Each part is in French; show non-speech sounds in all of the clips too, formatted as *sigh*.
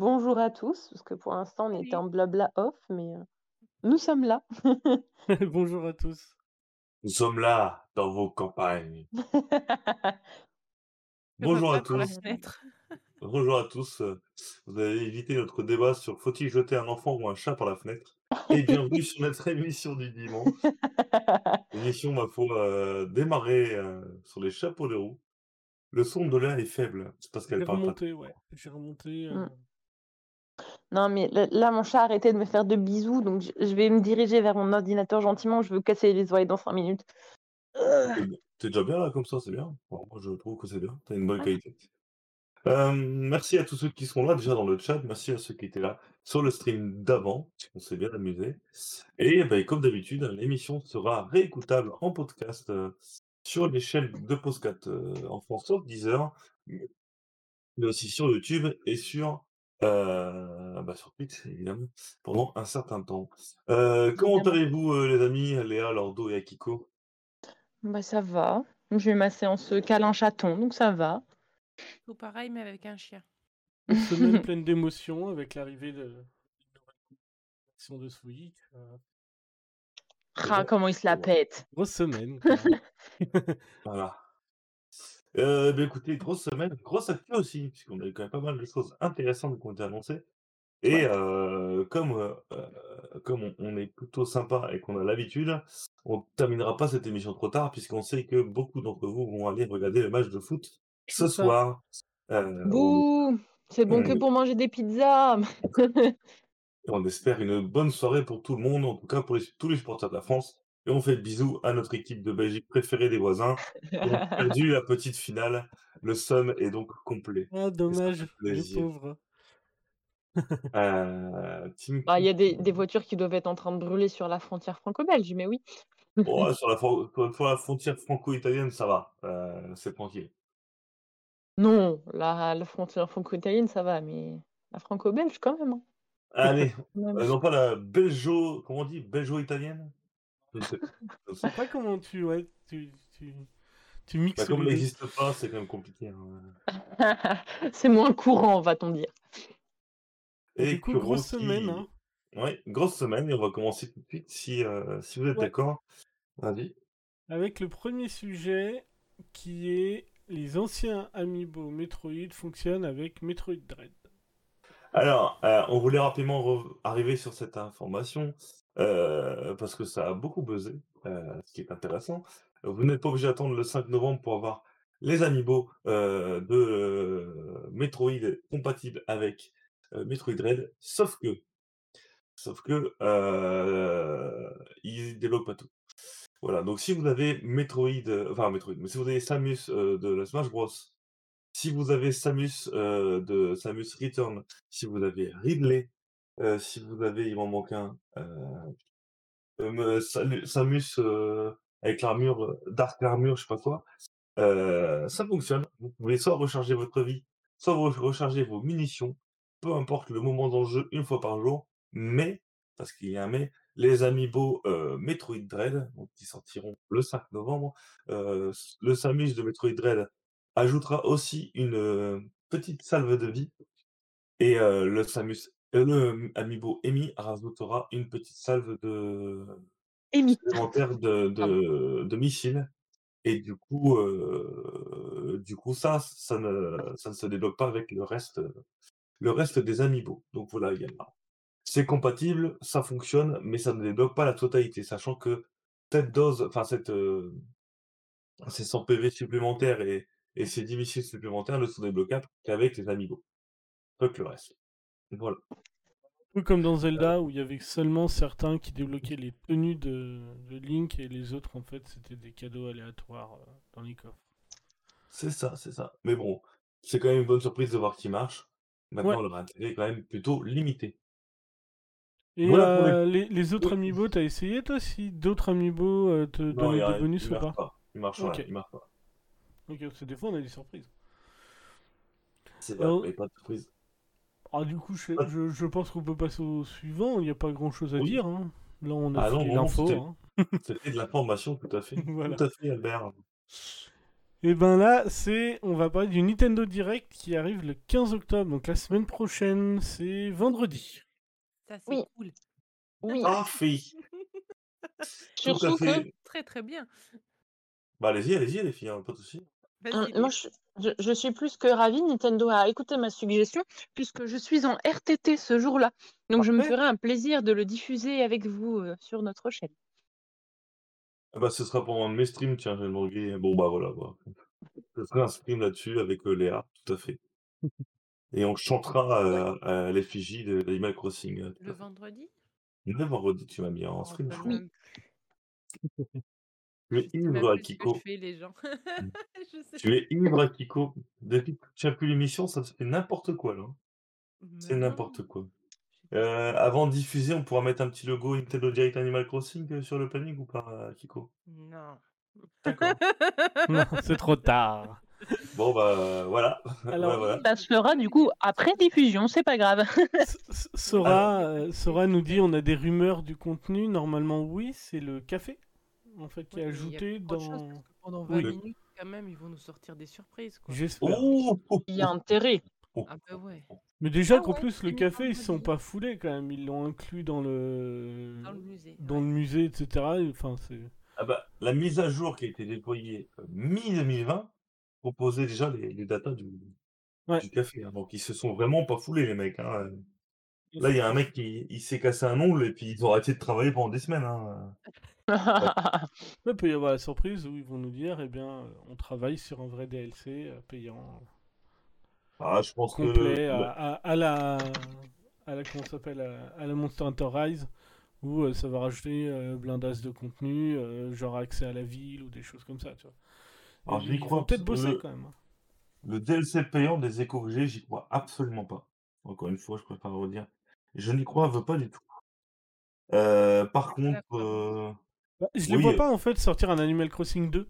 bonjour à tous, parce que pour l'instant on était Salut. en blabla off, mais heu, nous sommes là. *laughs* *laughs* Bonjour à tous. Nous sommes là, dans vos campagnes. *laughs* Bonjour à tous. Bonjour à tous. euh, Vous avez évité notre débat sur faut-il jeter un enfant ou un chat par la fenêtre? Et bienvenue sur notre émission du dimanche. Émission, ma foi, euh, démarrée euh, sur les chapeaux de roue. Le son de l'air est faible. C'est parce qu'elle J'ai parle pas. remonté, ouais. J'ai remonté. euh, Mmh. Non, mais là mon chat a arrêté de me faire de bisous, donc je vais me diriger vers mon ordinateur gentiment, je veux casser les oreilles dans 5 minutes. T'es t'es déjà bien là comme ça, c'est bien. Bon, moi je trouve que c'est bien. T'as une bonne qualité. Euh, merci à tous ceux qui sont là déjà dans le chat. Merci à ceux qui étaient là sur le stream d'avant. On s'est bien amusé. Et ben, comme d'habitude, l'émission sera réécoutable en podcast euh, sur les chaînes de Postcat euh, en France sauf Deezer, mais aussi sur YouTube et sur, euh, bah, sur Twitch évidemment pendant un certain temps. Euh, comment Évidemment. allez-vous euh, les amis, Léa, Lordo et Akiko? Bah, ça va. J'ai eu ma séance, câlin chaton, donc ça va. Tout pareil, mais avec un chien. Une semaine *laughs* pleine d'émotions avec l'arrivée de version de Switch. euh, Ah, comment il se la pète. grosse semaine. *laughs* quoi. *laughs* Voilà. Euh, bah, écoutez, grosse semaine, grosse actu aussi, puisqu'on a eu quand même pas mal de choses intéressantes qui ont été annoncées. Et Ouais. euh, comme, euh, euh, comme on, on est plutôt sympa et qu'on a l'habitude, on terminera pas cette émission trop tard, puisqu'on sait que beaucoup d'entre vous vont aller regarder le match de foot ce C'est ça. soir. Euh, on, Bouh! C'est bon que on- pour manger des pizzas. on espère une bonne soirée pour tout le monde, en tout cas pour les- tous les supporters de la France. Et on fait le bisou à notre équipe de Belgique préférée des voisins, qui ont perdu la petite finale. Le somme est donc complet. Ah, dommage, les pauvres. Euh, Bah, il y a des voitures qui doivent être en train de brûler sur la frontière franco-belge, mais oui. oh, *laughs* sur la, sur la frontière franco-italienne, ça va, euh, c'est tranquille. Non, la la frontière franco-italienne, ça va, mais la franco-belge quand même, hein. Allez, *laughs* euh, non pas la belgeo, comment on dit, belgeo-italienne Je ne sais pas. Comment tu, ouais, tu, tu, tu mixes pas. Comme deux. n'existe pas, c'est quand même compliqué. hein. *laughs* C'est moins courant, va-t-on dire. Et Du coup, grosse semaine. Hein. ouais, grosse semaine, et on va commencer tout de suite si, euh, si vous êtes Ouais. d'accord. Vas-y. Avec le premier sujet qui est les anciens Amiibo Metroid fonctionnent avec Metroid Dread. Alors, euh, on voulait rapidement arriver sur cette information euh, parce que ça a beaucoup buzzé, euh, ce qui est intéressant. Vous n'êtes pas obligé d'attendre le 5 novembre pour avoir les amiibo euh, de Metroid compatibles avec Metroid Dread, sauf que, sauf que ils développent pas tout. Voilà, donc si vous avez Metroid, enfin Metroid, mais si vous avez Samus de la Smash Bros, si vous avez Samus de Samus Return, si vous avez Ridley, euh, si vous avez, il m'en manque un, euh, euh, Samus euh, avec l'armure, Dark Armure, je sais pas quoi, ça fonctionne. Vous pouvez soit recharger votre vie, soit vous recharger vos munitions, peu importe le moment dans le jeu, une fois par jour, mais, parce qu'il y a un mais, les amiibo Metroid Dread, donc qui sortiront le 5 novembre, le Samus de Metroid Dread ajoutera aussi une petite salve de vie, et le Samus, euh, le Amiibo Emi rajoutera une petite salve de supplémentaire de, *laughs* de, de missiles. Et du coup, euh, du coup, ça, ça ne, ça ne se débloque pas avec le reste, le reste des amiibo. Donc voilà, il y a- c'est compatible, ça fonctionne, mais ça ne débloque pas la totalité, sachant que cette dose, enfin cette, euh, ces 100 PV supplémentaires et, et ces 10 missiles supplémentaires ne sont débloquables qu'avec les amiibo, pas que le reste. Voilà. Un peu comme dans Zelda où il y avait seulement certains qui débloquaient les tenues de, de Link et les autres en fait c'était des cadeaux aléatoires euh, dans les coffres. C'est ça, c'est ça. Mais bon, c'est quand même une bonne surprise de voir qu'il marche. Maintenant, Ouais. leur intérêt est quand même plutôt limité. Et Voilà pour les- euh, les... les autres. Amiibo, t'as essayé toi si d'autres Amiibo euh, te Non, a- des bonus ou pas? pas. Il marche Ok. pas, il marche pas. Ok, parce que des fois on a des surprises. C'est vrai, Alors- mais pas de surprise. Ah du coup je, sais- Ah. je, je pense qu'on peut passer au suivant, il n'y a pas grand chose à Oui. dire. hein. Là on a Ah fait l'info. c'était- hein. *laughs* De l'information, tout à fait. *laughs* Voilà. Tout à fait, Albert. Et ben là, c'est, on va parler du Nintendo Direct qui arrive le 15 octobre, donc la semaine prochaine, c'est vendredi. Ça, c'est Oui. cool. Oui. *laughs* Tout à surtout que. Très, très bien. Bah, allez-y, allez-y, les filles, hein, pas de moi, je, je- je suis plus que ravie. Nintendo a écouté ma suggestion puisque je suis en RTT ce jour-là. Donc, je me ferai un plaisir de le diffuser avec vous euh, sur notre chaîne. Ah bah, ce sera pendant mes streams, tiens, j'ai demandé. Bon, bah voilà, bah. Je ferai un stream là-dessus avec euh, Léa, tout à fait. *laughs* Et on chantera euh, à l'effigie de d'Animal Crossing. Le vendredi? Le vendredi, tu m'as mis en Oh, stream, je crois. *laughs* Tu es ivre, Akiko. je fais, les gens. Mm. *laughs* Je sais Tu es ivre, Akiko. Depuis que tu n'as plus l'émission, ça se fait n'importe quoi, là. C'est Mais non, n'importe quoi. j'ai pas Euh, avant de diffuser, on pourra mettre un petit logo Nintendo Direct Animal Crossing euh, sur le planning ou pas, Akiko Non. D'accord. *laughs* Non, c'est trop tard. Bon, bah voilà. *laughs* Alors, Ouais, voilà. Ça se fera du coup après diffusion, c'est pas grave. Sora, euh, Sora nous dit on a des rumeurs du contenu. Normalement, oui, c'est le café en fait qui est ajouté dans. parce que pendant 20 Oui. minutes, quand même, ils vont nous sortir des surprises, quoi. J'espère. Oh, Il y a intérêt. oh, Ah bah ouais. Mais déjà Ah qu'en ouais, plus le café ils sont vendredi. pas foulés quand même. Ils l'ont inclus dans le Dans le musée. dans ouais. le musée, etc. Enfin, c'est. Ah bah, la mise à jour qui a été déployée euh, mi-2020 proposait déjà les, les datas du, Ouais. du café. hein. Donc ils se sont vraiment pas foulés, les mecs. hein. Là, il y a un mec qui il s'est cassé un ongle et puis ils ont arrêté de travailler pendant des semaines. hein. *laughs* Il peut y avoir la surprise où ils vont nous dire, eh bien, on travaille sur un vrai DLC euh, payant Ah, je pense complet que. à, à- à la à la comment ça s'appelle à, à la Monster Hunter Rise où euh, ça va rajouter euh, blindage de contenu, euh, genre accès à la ville ou des choses comme ça, tu vois. Alors, j'y crois peut-être bosser le- quand même. hein. Le DLC payant des j'ai, j'y crois absolument pas. Encore une fois, je préfère le redire. Je n'y crois veux pas du tout. Euh, par contre, euh, Bah, je les oui, vois euh, pas en fait sortir un Animal Crossing 2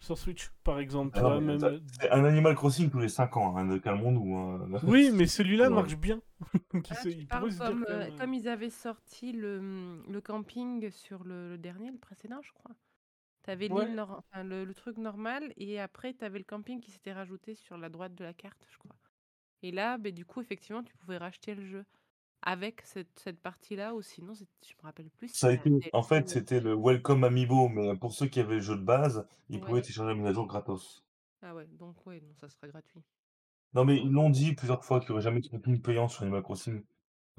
sur Switch, par exemple. Tu ah même. euh, un Animal Crossing tous les 5 ans, hein, ne calmons-nous. hein. *laughs* Oui, mais celui-là Ouais. marche bien. *laughs* Ah, tu il comme, euh, ils avaient sorti le, le camping sur le, le dernier, le précédent, je crois. T'avais Ouais. l'île nor- enfin, le, le truc normal et après t'avais le camping qui s'était rajouté sur la droite de la carte, je crois. Et là, ben, du coup, effectivement, tu pouvais racheter le jeu avec cette, cette partie-là ou sinon, c'est- je me rappelle plus. si Ça a c'était un été, en fait, ou- c'était le Welcome Amiibo, mais pour ceux qui avaient le jeu de base, ils pouvaient Ouais. télécharger la mise à jour gratos. Ah ouais, donc ouais, non, ça sera gratuit. Non, mais ils l'ont dit plusieurs fois qu'il n'y aurait jamais de contenu payant sur Animal Crossing.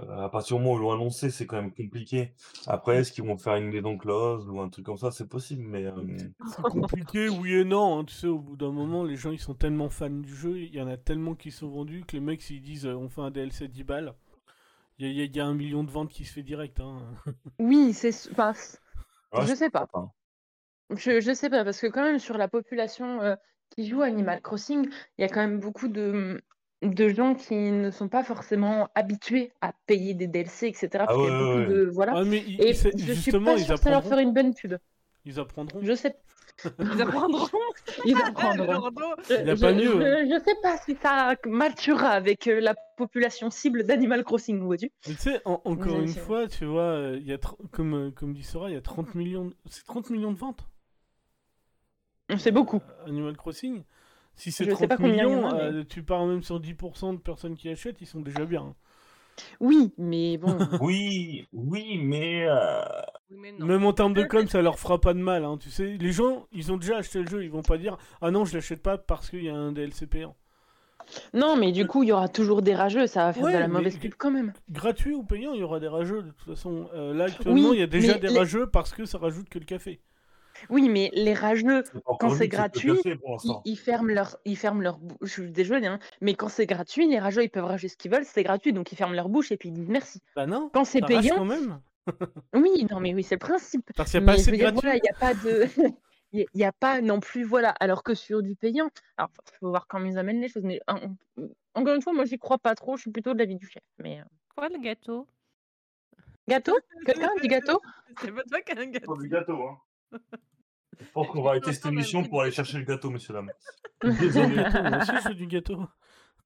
Euh, à partir du moment où ils l'ont annoncé, c'est quand même compliqué. Après, est-ce qu'ils vont faire une maison close ou un truc comme ça, c'est possible, mais euh, C'est compliqué, oui et non. hein, tu sais, au bout d'un moment, les gens ils sont tellement fans du jeu, il y en a tellement qui sont vendus que les mecs, s'ils disent euh, on fait un DLC 10 balles, il y, a- y un million de ventes qui se fait direct. Hein. *laughs* Oui, c'est. s- enfin, ouais, je sais pas. Je, je sais pas, parce que quand même sur la population euh, qui joue à Animal Crossing, il y a quand même beaucoup de, de gens qui ne sont pas forcément habitués à payer des DLC, etc. Ah ouais, ouais, de. Voilà. Ah, mais Et je suis pas ils sûre que ça leur ferait une bonne pub. Ils apprendront. Je sais. *laughs* Ils apprendront. Ils apprendront. Je, Il a je- pas mieux, je- je sais pas si ça matchera avec euh, la population cible d'Animal Crossing, vois-tu. Tu sais, en- encore une fois, tu vois, euh, il y a comme, euh, comme dit Sora, il y a 30 millions. de- C'est 30 millions de ventes C'est beaucoup. euh, Animal Crossing. Si c'est Je sais 30 pas combien il y en millions, a, mais- euh, tu pars même sur 10% de personnes qui achètent, ils sont déjà bien. hein. Oui, mais bon. *laughs* Oui, oui, mais euh. Même en termes de com, ça leur fera pas de mal. hein, tu sais, les gens, ils ont déjà acheté le jeu, ils vont pas dire ah non, je l'achète pas parce qu'il y a un DLC payant. Non, mais du coup, il y aura toujours des rageux, ça va faire Ouais, de la mauvaise pub quand même. Gratuit ou payant, il y aura des rageux de toute façon. Euh, là actuellement, Oui, il y a déjà des les- rageux parce que ça rajoute que le café. Oui, mais les rageux, Quand c'est gratuit, ils, ferment leur, ils ferment leur bouche. Je suis désolée, hein, mais quand c'est gratuit, les rageux, ils peuvent rager ce qu'ils veulent, c'est gratuit, donc ils ferment leur bouche et puis ils disent merci. Bah non, Quand c'est payant, quand même. Oui, non, mais oui, c'est le principe. Parce qu'il n'y a pas Mais assez de dire, gratuit. voilà, il n'y a pas de. *laughs* Il y a- il y pas non plus, voilà. Alors que sur du payant, alors faut voir comment ils amènent les choses. Mais en- en- encore une fois, moi, j'y crois pas trop. Je suis plutôt de l'avis du chef. Mais euh, Quoi, le gâteau? Gâteau? *laughs* Quelqu'un dit gâteau? C'est pas toi qui as un Pas gâteau. du gâteau, hein. *laughs* Je pense qu'on va arrêter cette émission pour aller chercher le gâteau, messieurs dames. Du Désolé. veux du gâteau.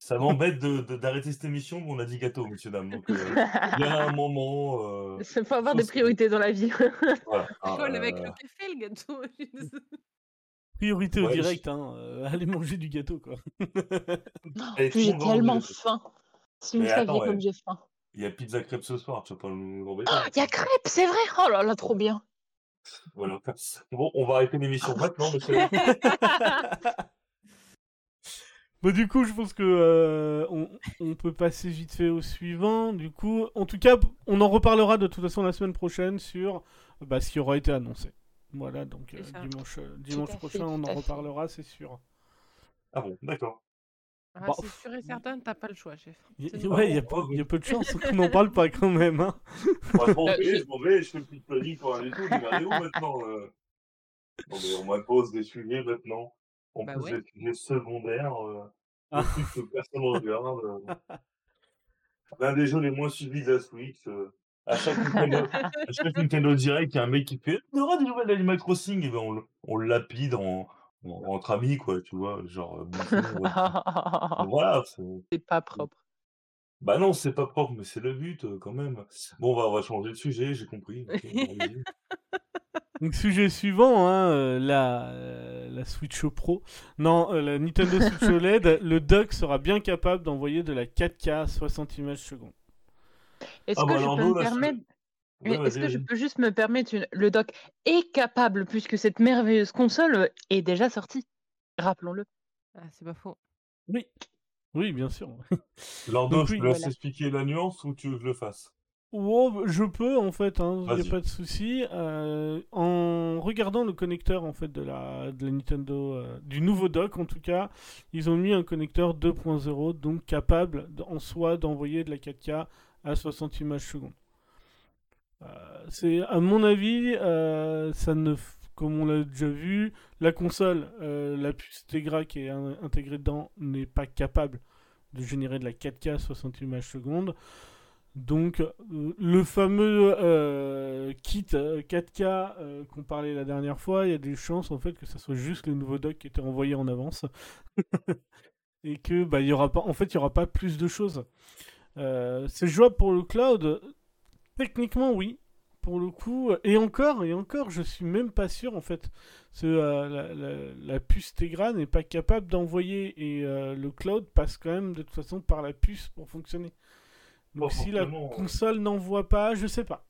Ça m'embête de, de- d'arrêter cette émission, mais on a dit gâteau, messieurs dames. Donc, euh, il y a un moment. Euh, Il faut avoir des priorités dans la vie. voilà. *laughs* Colle avec euh, le café, le gâteau. *laughs* désolée. Priorité au Ouais, direct, hein. euh, allez manger du gâteau, quoi. *laughs* J'ai tellement faim. Si vous Mais saviez attends, comme ouais. j'ai faim. Il y a pizza crêpe ce soir, tu vas pas nous embêter. Ah, il y a crêpes, c'est vrai. Oh là là, trop bien. Voilà. Bon, on va arrêter l'émission maintenant, monsieur. Bon, du coup, je pense que euh, on, on peut passer vite fait au suivant. Du coup, en tout cas, on en reparlera de toute façon la semaine prochaine sur bah, ce qui aura été annoncé. Voilà, donc euh, dimanche, euh, dimanche fait, prochain, on en reparlera, c'est sûr. Ah bon, d'accord. Ah, Bah, c'est sûr et certain, t'as pas le choix, chef. Y- ouais, il y, a peu- y a peu de chance qu'on n'en parle pas quand même. Hein. *laughs* Je m'en Euh, vais, je m'en vais, je fais une petite planning pour aller tout. Mais allez où maintenant euh? Non, mais on m'impose des sujets maintenant. En Bah plus, ouais. des sujets secondaires. *laughs* Des trucs que personne ne regarde. *laughs* L'un des jeux les moins suivis de la Switch. à chaque Nintendo, *laughs* à chaque Nintendo Direct, il y a un mec qui fait Il y aura des nouvelles d'Animal Crossing. Et ben, on, le- on le lapide en, en- entre amis, quoi, tu vois. Genre, ouais. Voilà, c'est- pas propre. bah non, c'est pas propre, mais c'est le but quand même. Bon, on va, on va changer de sujet, j'ai compris. Donc, sujet suivant, hein, euh, la, euh, la Switch Pro. Non, euh, la Nintendo Switch *laughs* OLED, le dock sera bien capable d'envoyer de la 4K à 60 images secondes. Est-ce Ah que bah je alors peux nous, me là, permettre Ouais, Est-ce que je peux juste me permettre une... Le dock est capable, puisque cette merveilleuse console est déjà sortie. Rappelons-le. Ah, c'est pas faux. Oui. Oui, bien sûr. Lordo, Donc je laisse voilà. expliquer la nuance ou tu veux que je le fasse? Oh, je peux en fait, il n'y a pas de souci. Euh, en regardant le connecteur en fait de la, de la Nintendo, euh, du nouveau dock en tout cas, ils ont mis un connecteur 2.0 donc capable en soi d'envoyer de la 4K à 60 images secondes. Euh, c'est à mon avis, ça ne, comme on l'a déjà vu, la console, la puce Tegra qui est in- intégrée dedans n'est pas capable de générer de la 4K à 60 images secondes. Donc, euh, le fameux euh, kit euh, 4K euh, qu'on parlait la dernière fois, il y a des chances en fait que ça soit juste le nouveau dock qui était envoyé en avance *laughs* et que bah il y aura pas, en fait, il y aura pas plus de choses. C'est jouable pour le cloud? Techniquement, oui. Pour le coup, et encore, et encore, je suis même pas sûr en fait. La, puce Tegra n'est pas capable d'envoyer et le cloud passe quand même de toute façon par la puce pour fonctionner. Donc si la forcément, ouais. console n'envoie pas, je sais pas.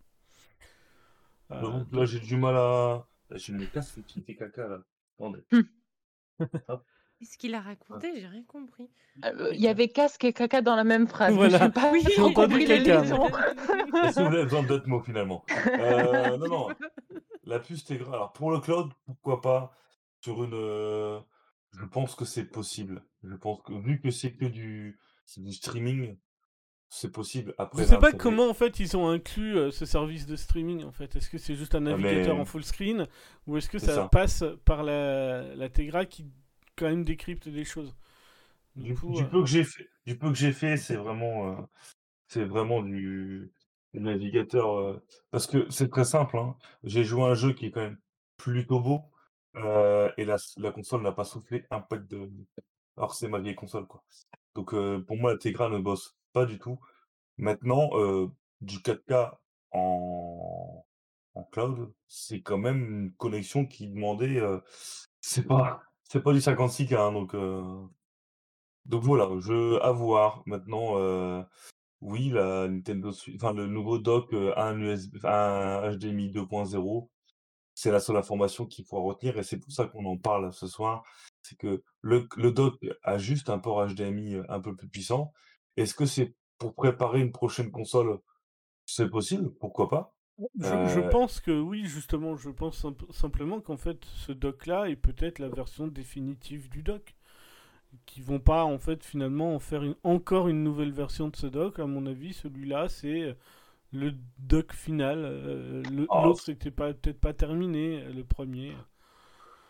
Euh, Donc là, j'ai du mal à. Là, J'ai une casse qui fait caca là. Attendez. Qu'est-ce qu'il a raconté? J'ai rien compris. Euh, Il y avait casque et caca dans la même phrase. Voilà. Je n'ai pas Oui. J'ai entendu compris les caca, *laughs* que vous avez besoin d'autres mots finalement? Euh, Non, non. La puce Tegra. Alors pour le cloud, pourquoi pas? Sur une. euh, Je pense que c'est possible. Je pense que vu que c'est que du streaming, c'est possible. Après, Je sais pas comment en fait ils ont inclus euh, ce service de streaming en fait. Est-ce que c'est juste un Ah, navigateur mais- en full screen ou est-ce que ça, ça. passe par la, la Tegra qui quand même décrypte des choses? Du, coup, du euh, peu que j'ai fait, du peu que j'ai fait, c'est vraiment, euh, c'est vraiment du, du navigateur. parce que c'est très simple. hein. J'ai joué à un jeu qui est quand même plutôt beau et la, la console n'a pas soufflé un pack de. Alors c'est ma vieille console quoi. Donc pour moi, la Tegra ne bosse pas du tout. Maintenant, du 4K en, en cloud, c'est quand même une connexion qui demandait. euh, c'est pas, c'est pas du 56K, hein, donc. donc voilà, je à voir. Maintenant, oui, la Nintendo enfin le nouveau dock a un USB, un HDMI 2.0, c'est la seule information qu'il faut retenir et c'est pour ça qu'on en parle ce soir. C'est que le, le dock a juste un port HDMI un peu plus puissant. Est-ce que c'est pour préparer une prochaine console? C'est possible, pourquoi pas? Je, je Euh, pense que oui, justement, je pense simp- simplement qu'en fait, ce dock-là est peut-être la version définitive du dock. Qui vont pas, en fait, finalement, en faire une- encore une nouvelle version de ce dock. À mon avis, celui-là, c'est euh, le dock final. euh, Oh, L'autre n'était pas, peut-être pas terminé, le premier.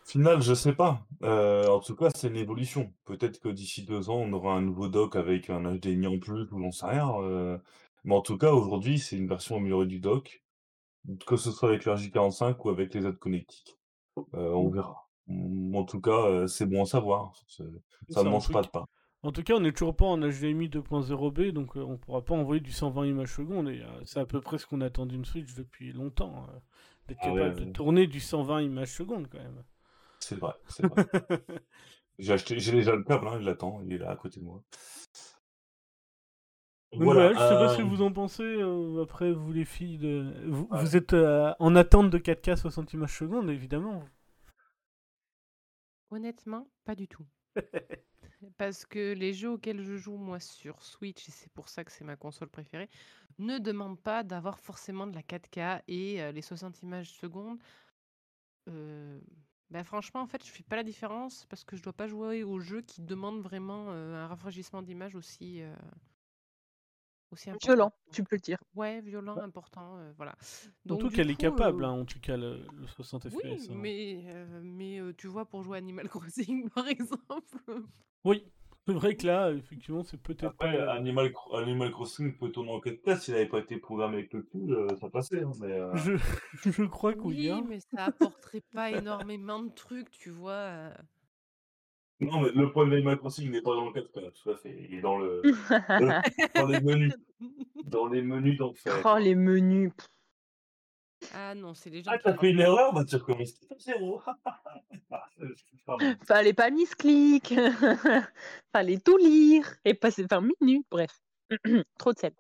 Final, je sais pas. Euh, en tout cas, c'est une évolution. Peut-être que d'ici deux ans, on aura un nouveau dock avec un HDMI en plus, ou j'en sais rien. euh, Mais en tout cas, aujourd'hui, c'est une version améliorée du dock, que ce soit avec l'RJ45 ou avec les autres connectiques. Euh, on verra. Mm, En tout cas, euh, c'est bon à savoir. C'est- Ça ne mange pas de pain. En tout cas, on n'est toujours pas en HDMI 2.0B, donc euh, on pourra pas envoyer du 120 images secondes. Et euh, c'est à peu près ce qu'on attend d'une Switch depuis longtemps. euh, D'être Ah ouais, capable de ouais. tourner du 120 images secondes, quand même. C'est vrai, c'est vrai. J'ai acheté j'ai déjà le câble, hein, il l'attend, il est là à côté de moi. Voilà, Voilà, je sais pas ce que euh, vous en pensez. euh, après, vous les filles, de... vous, Ouais. vous êtes euh, en attente de 4K 60 images secondes, évidemment. Honnêtement, pas du tout. Parce que les jeux auxquels je joue, moi, sur Switch, et c'est pour ça que c'est ma console préférée, ne demandent pas d'avoir forcément de la 4K et euh, les 60 images secondes. Bah, franchement, en fait, je fais pas la différence parce que je dois pas jouer aux jeux qui demandent vraiment euh, un rafraîchissement d'image aussi, euh, aussi important. Violent, tu peux le dire. Ouais, violent, important, euh, voilà. Surtout Donc, du qu'elle est capable, euh, hein, en tout cas, le, le 60 Oui, FPS. hein. mais, euh, mais euh, tu vois, pour jouer Animal *laughs* Crossing, par *laughs* exemple. Oui, c'est vrai que là, effectivement, c'est peut-être Après, pas... Animal, Cro- Animal Crossing peut tourner en 4K, s'il n'avait pas été programmé avec le cul, euh, ça passait. hein, mais, euh, Je, *laughs* je crois que oui. Oui, hein. mais ça *laughs* apporterait pas énormément de trucs, tu vois. euh. Non, mais le problème d'Animal Crossing n'est pas dans le 4K, tout à fait. Il est dans, le, le- *laughs* dans les menus. Dans les menus d'enfer. oh, les menus. pff. Ah non, c'est les gens Ah, t'as fait une erreur Bah, tu recommences tout à zéro. *laughs* Fallait pas misclick. *laughs* Fallait tout lire et passer 20 minutes. Bref. *clears throat* Trop de sel.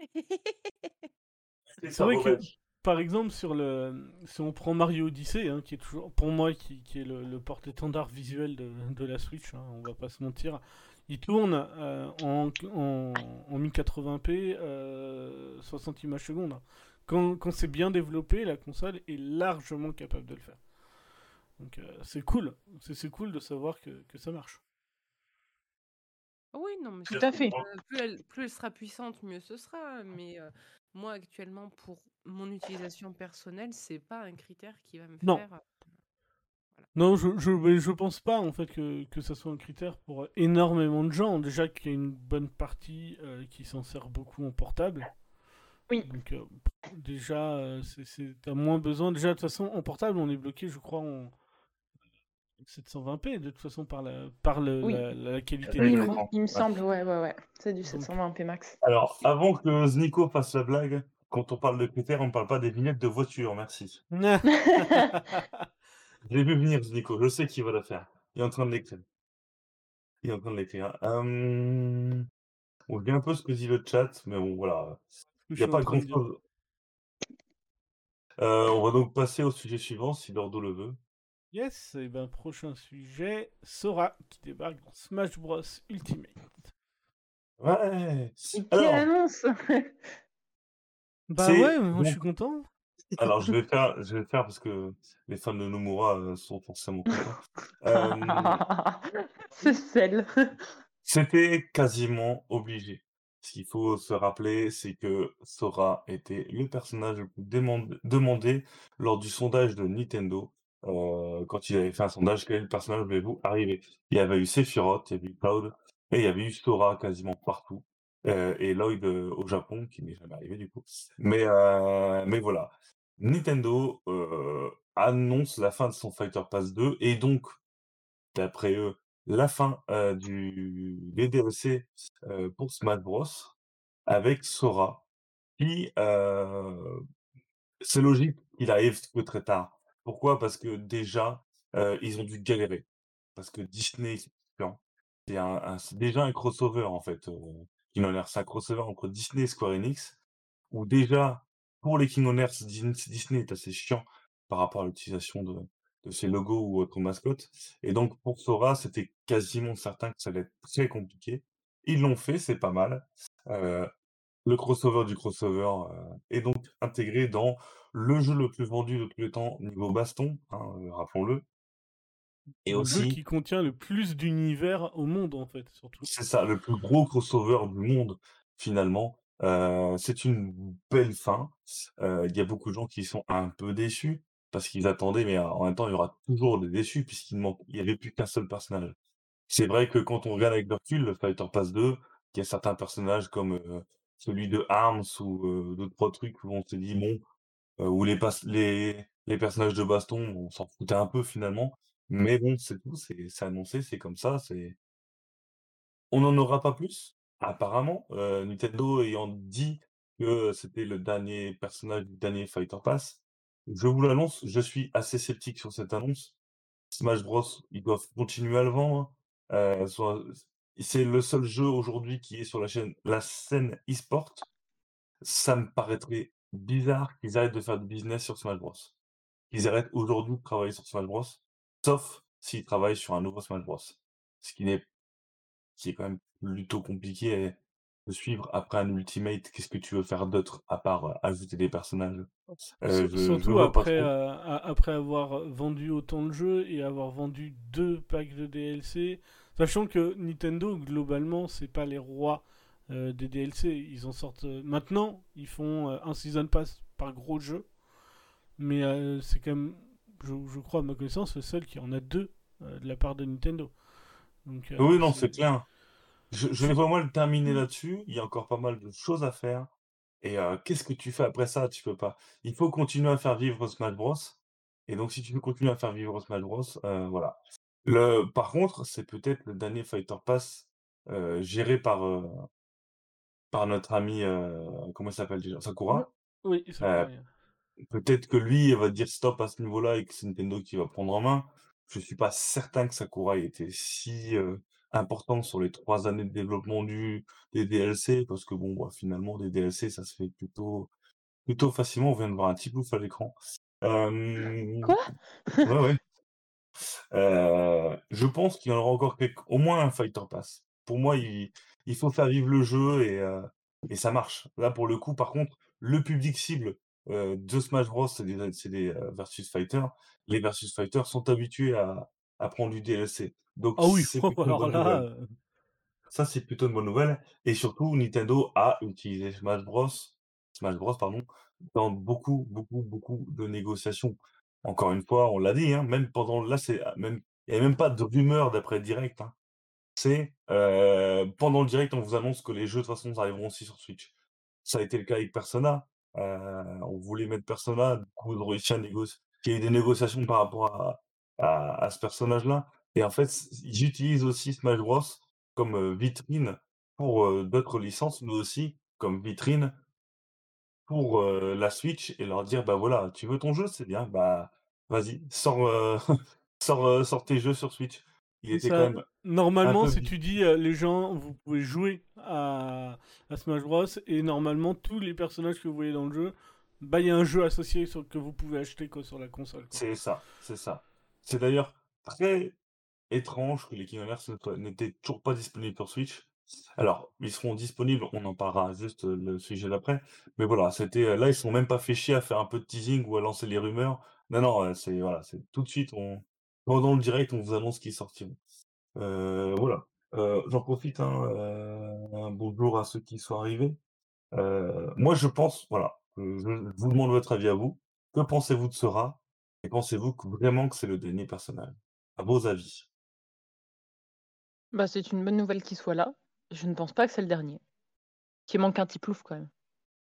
*laughs* C'est vrai que, par exemple, sur le, si on prend Mario Odyssey, hein, qui est toujours, pour moi, qui, qui est le, le porte-étendard visuel de, de la Switch, hein, on va pas se mentir, il tourne euh, en, en, en 1080p, euh, 60 images secondes. Quand, quand c'est bien développé, la console est largement capable de le faire. Donc euh, c'est cool, c'est cool de savoir que, que ça marche. Oui, non, mais Tout c'est à fait. euh, plus elle, plus elle sera puissante, mieux ce sera. Mais euh, moi, actuellement, pour mon utilisation personnelle, c'est pas un critère qui va me Non. faire. euh, Non, je, je, je pense pas en fait que, que ça soit un critère pour énormément de gens. Déjà qu'il y a une bonne partie euh, qui s'en sert beaucoup en portable. Oui. Donc euh, déjà, euh, c'est- c'est- t'as moins besoin. Déjà de toute façon, en portable, on est bloqué, je crois, en 720p de toute façon par la, par le, Oui. la, la qualité Oui, de oui, l'écran. il me semble, ouais, ouais, ouais. C'est du Donc- 720p max. Alors, avant que Znico fasse la blague, quand on parle de critères, on ne parle pas des vignettes de voiture, merci. *laughs* Je l'ai vu venir, Znico, je sais qu'il va la faire. Il est en train de l'écrire. Il est en train de l'écrire. Euh... On dit un peu ce que dit le chat, mais bon, voilà. Il n'y a pas grand chose. Euh, on va donc passer au sujet suivant, si Lordo le veut. Yes, et ben prochain sujet, Sora qui débarque dans Smash Bros Ultimate. Ouais. Et quelle Alors, annonce *laughs* Bah C'est ouais, moi je suis content. alors je vais *laughs* faire, je vais faire parce que les fans de Nomura euh, sont forcément contents. *laughs* Euh, Ce sel. C'était quasiment obligé. Ce faut se rappeler, c'est que Sora était le personnage le plus demandé lors du sondage de Nintendo. Euh, quand il avait fait un sondage, quel personnage voulez-vous arriver? Il y avait eu Sephiroth, il y avait eu Cloud, et il y avait eu Sora quasiment partout. Euh, et Lloyd euh, au Japon, qui n'est jamais arrivé du coup. Mais, voilà. Nintendo annonce la fin de son Fighter Pass 2, et donc, d'après eux, la fin euh, du des DLC euh, pour Smash Bros avec Sora qui euh, c'est logique qu'il arrive très tard. Pourquoi? Parce que déjà euh, ils ont dû galérer parce que Disney c'est déjà un crossover en fait euh, King of Hearts, un crossover entre Disney et Square Enix où déjà pour les King of Hearts, Dis- Disney est assez chiant par rapport à l'utilisation de, de ses logos ou autres mascottes. Et donc pour Sora, c'était quasiment certain que ça allait être très compliqué. Ils l'ont fait, c'est pas mal. Euh, le crossover du crossover euh, est donc intégré dans le jeu le plus vendu de tous les temps niveau baston, hein, euh, rappelons-le. Et le jeu aussi, qui contient le plus d'univers au monde en fait, surtout. c'est ça, le plus gros crossover du monde, finalement. Euh, c'est une belle fin. Il y a beaucoup de gens qui sont un peu déçus parce qu'ils attendaient, mais en même temps, il y aura toujours des déçus puisqu'il manque, il y avait plus qu'un seul personnage. C'est vrai que quand on regarde avec le recul, le Fighter Pass 2, il y a certains personnages comme celui de Arms ou d'autres trucs où on se dit bon, euh, ou les, personnages de baston, on s'en foutait un peu finalement. Mais bon, c'est tout, c'est annoncé, c'est comme ça, c'est on n'en aura pas plus, apparemment, Nintendo ayant dit que c'était le dernier personnage du dernier Fighter Pass. Je vous l'annonce, je suis assez sceptique sur cette annonce. Smash Bros, ils doivent continuer à le vendre. Euh, soit- c'est le seul jeu aujourd'hui qui est sur la chaîne, la scène e-sport. Ça me paraîtrait bizarre qu'ils arrêtent de faire du business sur Smash Bros. Qu'ils arrêtent aujourd'hui de travailler sur Smash Bros. Sauf s'ils travaillent sur un nouveau Smash Bros. Ce qui n'est qui est quand même plutôt compliqué de suivre après un Ultimate. Qu'est-ce que tu veux faire d'autre à part euh, ajouter des personnages? Euh, je- Surtout après, euh, après avoir vendu autant de jeux et avoir vendu deux packs de DLC, sachant que Nintendo, globalement, c'est pas les rois euh, des DLC. Ils en sortent. euh, maintenant, ils font euh, un Season Pass par gros jeu, mais euh, c'est quand même, je, je crois à ma connaissance, le seul qui en a deux euh, de la part de Nintendo. Donc, euh, Oui, non, c'est clair. Je, je vais vraiment le terminer là-dessus. Il y a encore pas mal de choses à faire. Et euh, qu'est-ce que tu fais après ça? Tu peux pas. Il faut continuer à faire vivre Smash Bros. Et donc, si tu veux continuer à faire vivre Smash Bros, euh, voilà. Le, par contre, c'est peut-être le dernier Fighter Pass euh, géré par, par notre ami, comment il s'appelle déjà? Sakura. Oui. Peut-être que lui va dire stop à ce niveau-là et que c'est Nintendo qui va prendre en main. Je suis pas certain que Sakurai était si euh, important sur les trois années de développement du des DLC parce que bon, bah, finalement des DLC ça se fait plutôt plutôt facilement. On vient de voir un petit bouffe à l'écran. Euh, Quoi? ouais ouais. Euh, je pense qu'il y en aura encore quelques, au moins un Fighter Pass. Pour moi, il, il faut faire vivre le jeu et, euh, et ça marche. Là, pour le coup, par contre, le public cible de Smash Bros, c'est des, des versus fighters. Les versus fighters sont habitués à, à prendre du DLC. Donc, Ah oui, *laughs* une alors bonne là, nouvelle. Ça, c'est plutôt une bonne nouvelle. Et surtout, Nintendo a utilisé Smash Bros, Smash Bros, pardon, dans beaucoup, beaucoup, beaucoup de négociations. Encore une fois, on l'a dit, hein, même pendant, là, c'est ah, même, il n'y a même pas de rumeur d'après direct. hein. C'est euh, pendant le direct, on vous annonce que les jeux de toute façon arriveront aussi sur Switch. Ça a été le cas avec Persona. euh, on voulait mettre Persona, du coup, ils ont réussi à négocier. Il y a eu des négociations par rapport à, à, à ce personnage-là. Et en fait, utilisent aussi Smash Bros comme vitrine pour euh, d'autres licences, mais aussi comme vitrine pour euh, la Switch et leur dire, bah voilà, tu veux ton jeu, c'est bien, bah vas-y, sors, euh, *laughs* sors, sors tes jeux sur Switch. Il était quand même Normalement, si tu dis les gens, vous pouvez jouer à, à Smash Bros. Et normalement, tous les personnages que vous voyez dans le jeu, bah il y a un jeu associé sur, que vous pouvez acheter quoi, sur la console. C'est ça, c'est ça. C'est d'ailleurs très étrange que les Kingdom Hearts ne soient- n'étaient toujours pas disponibles sur Switch. Alors, ils seront disponibles, on en parlera juste euh, le sujet d'après. Mais voilà, c'était euh, là, ils sont même pas fait chier à faire un peu de teasing ou à lancer les rumeurs. Non, non, euh, c'est voilà, c'est tout de suite, on pendant le direct, on vous annonce qu'ils sortiront. Voilà. J'en profite, hein, un bonjour à ceux qui sont arrivés. Moi, je pense, voilà, je, je vous demande votre avis à vous. Que pensez-vous de Sora? Et pensez-vous que vraiment que c'est le dernier personnage? À vos avis? Bah, c'est une bonne nouvelle qu'il soit là. Je ne pense pas que c'est le dernier. Qu'il manque un petit plouf quand même.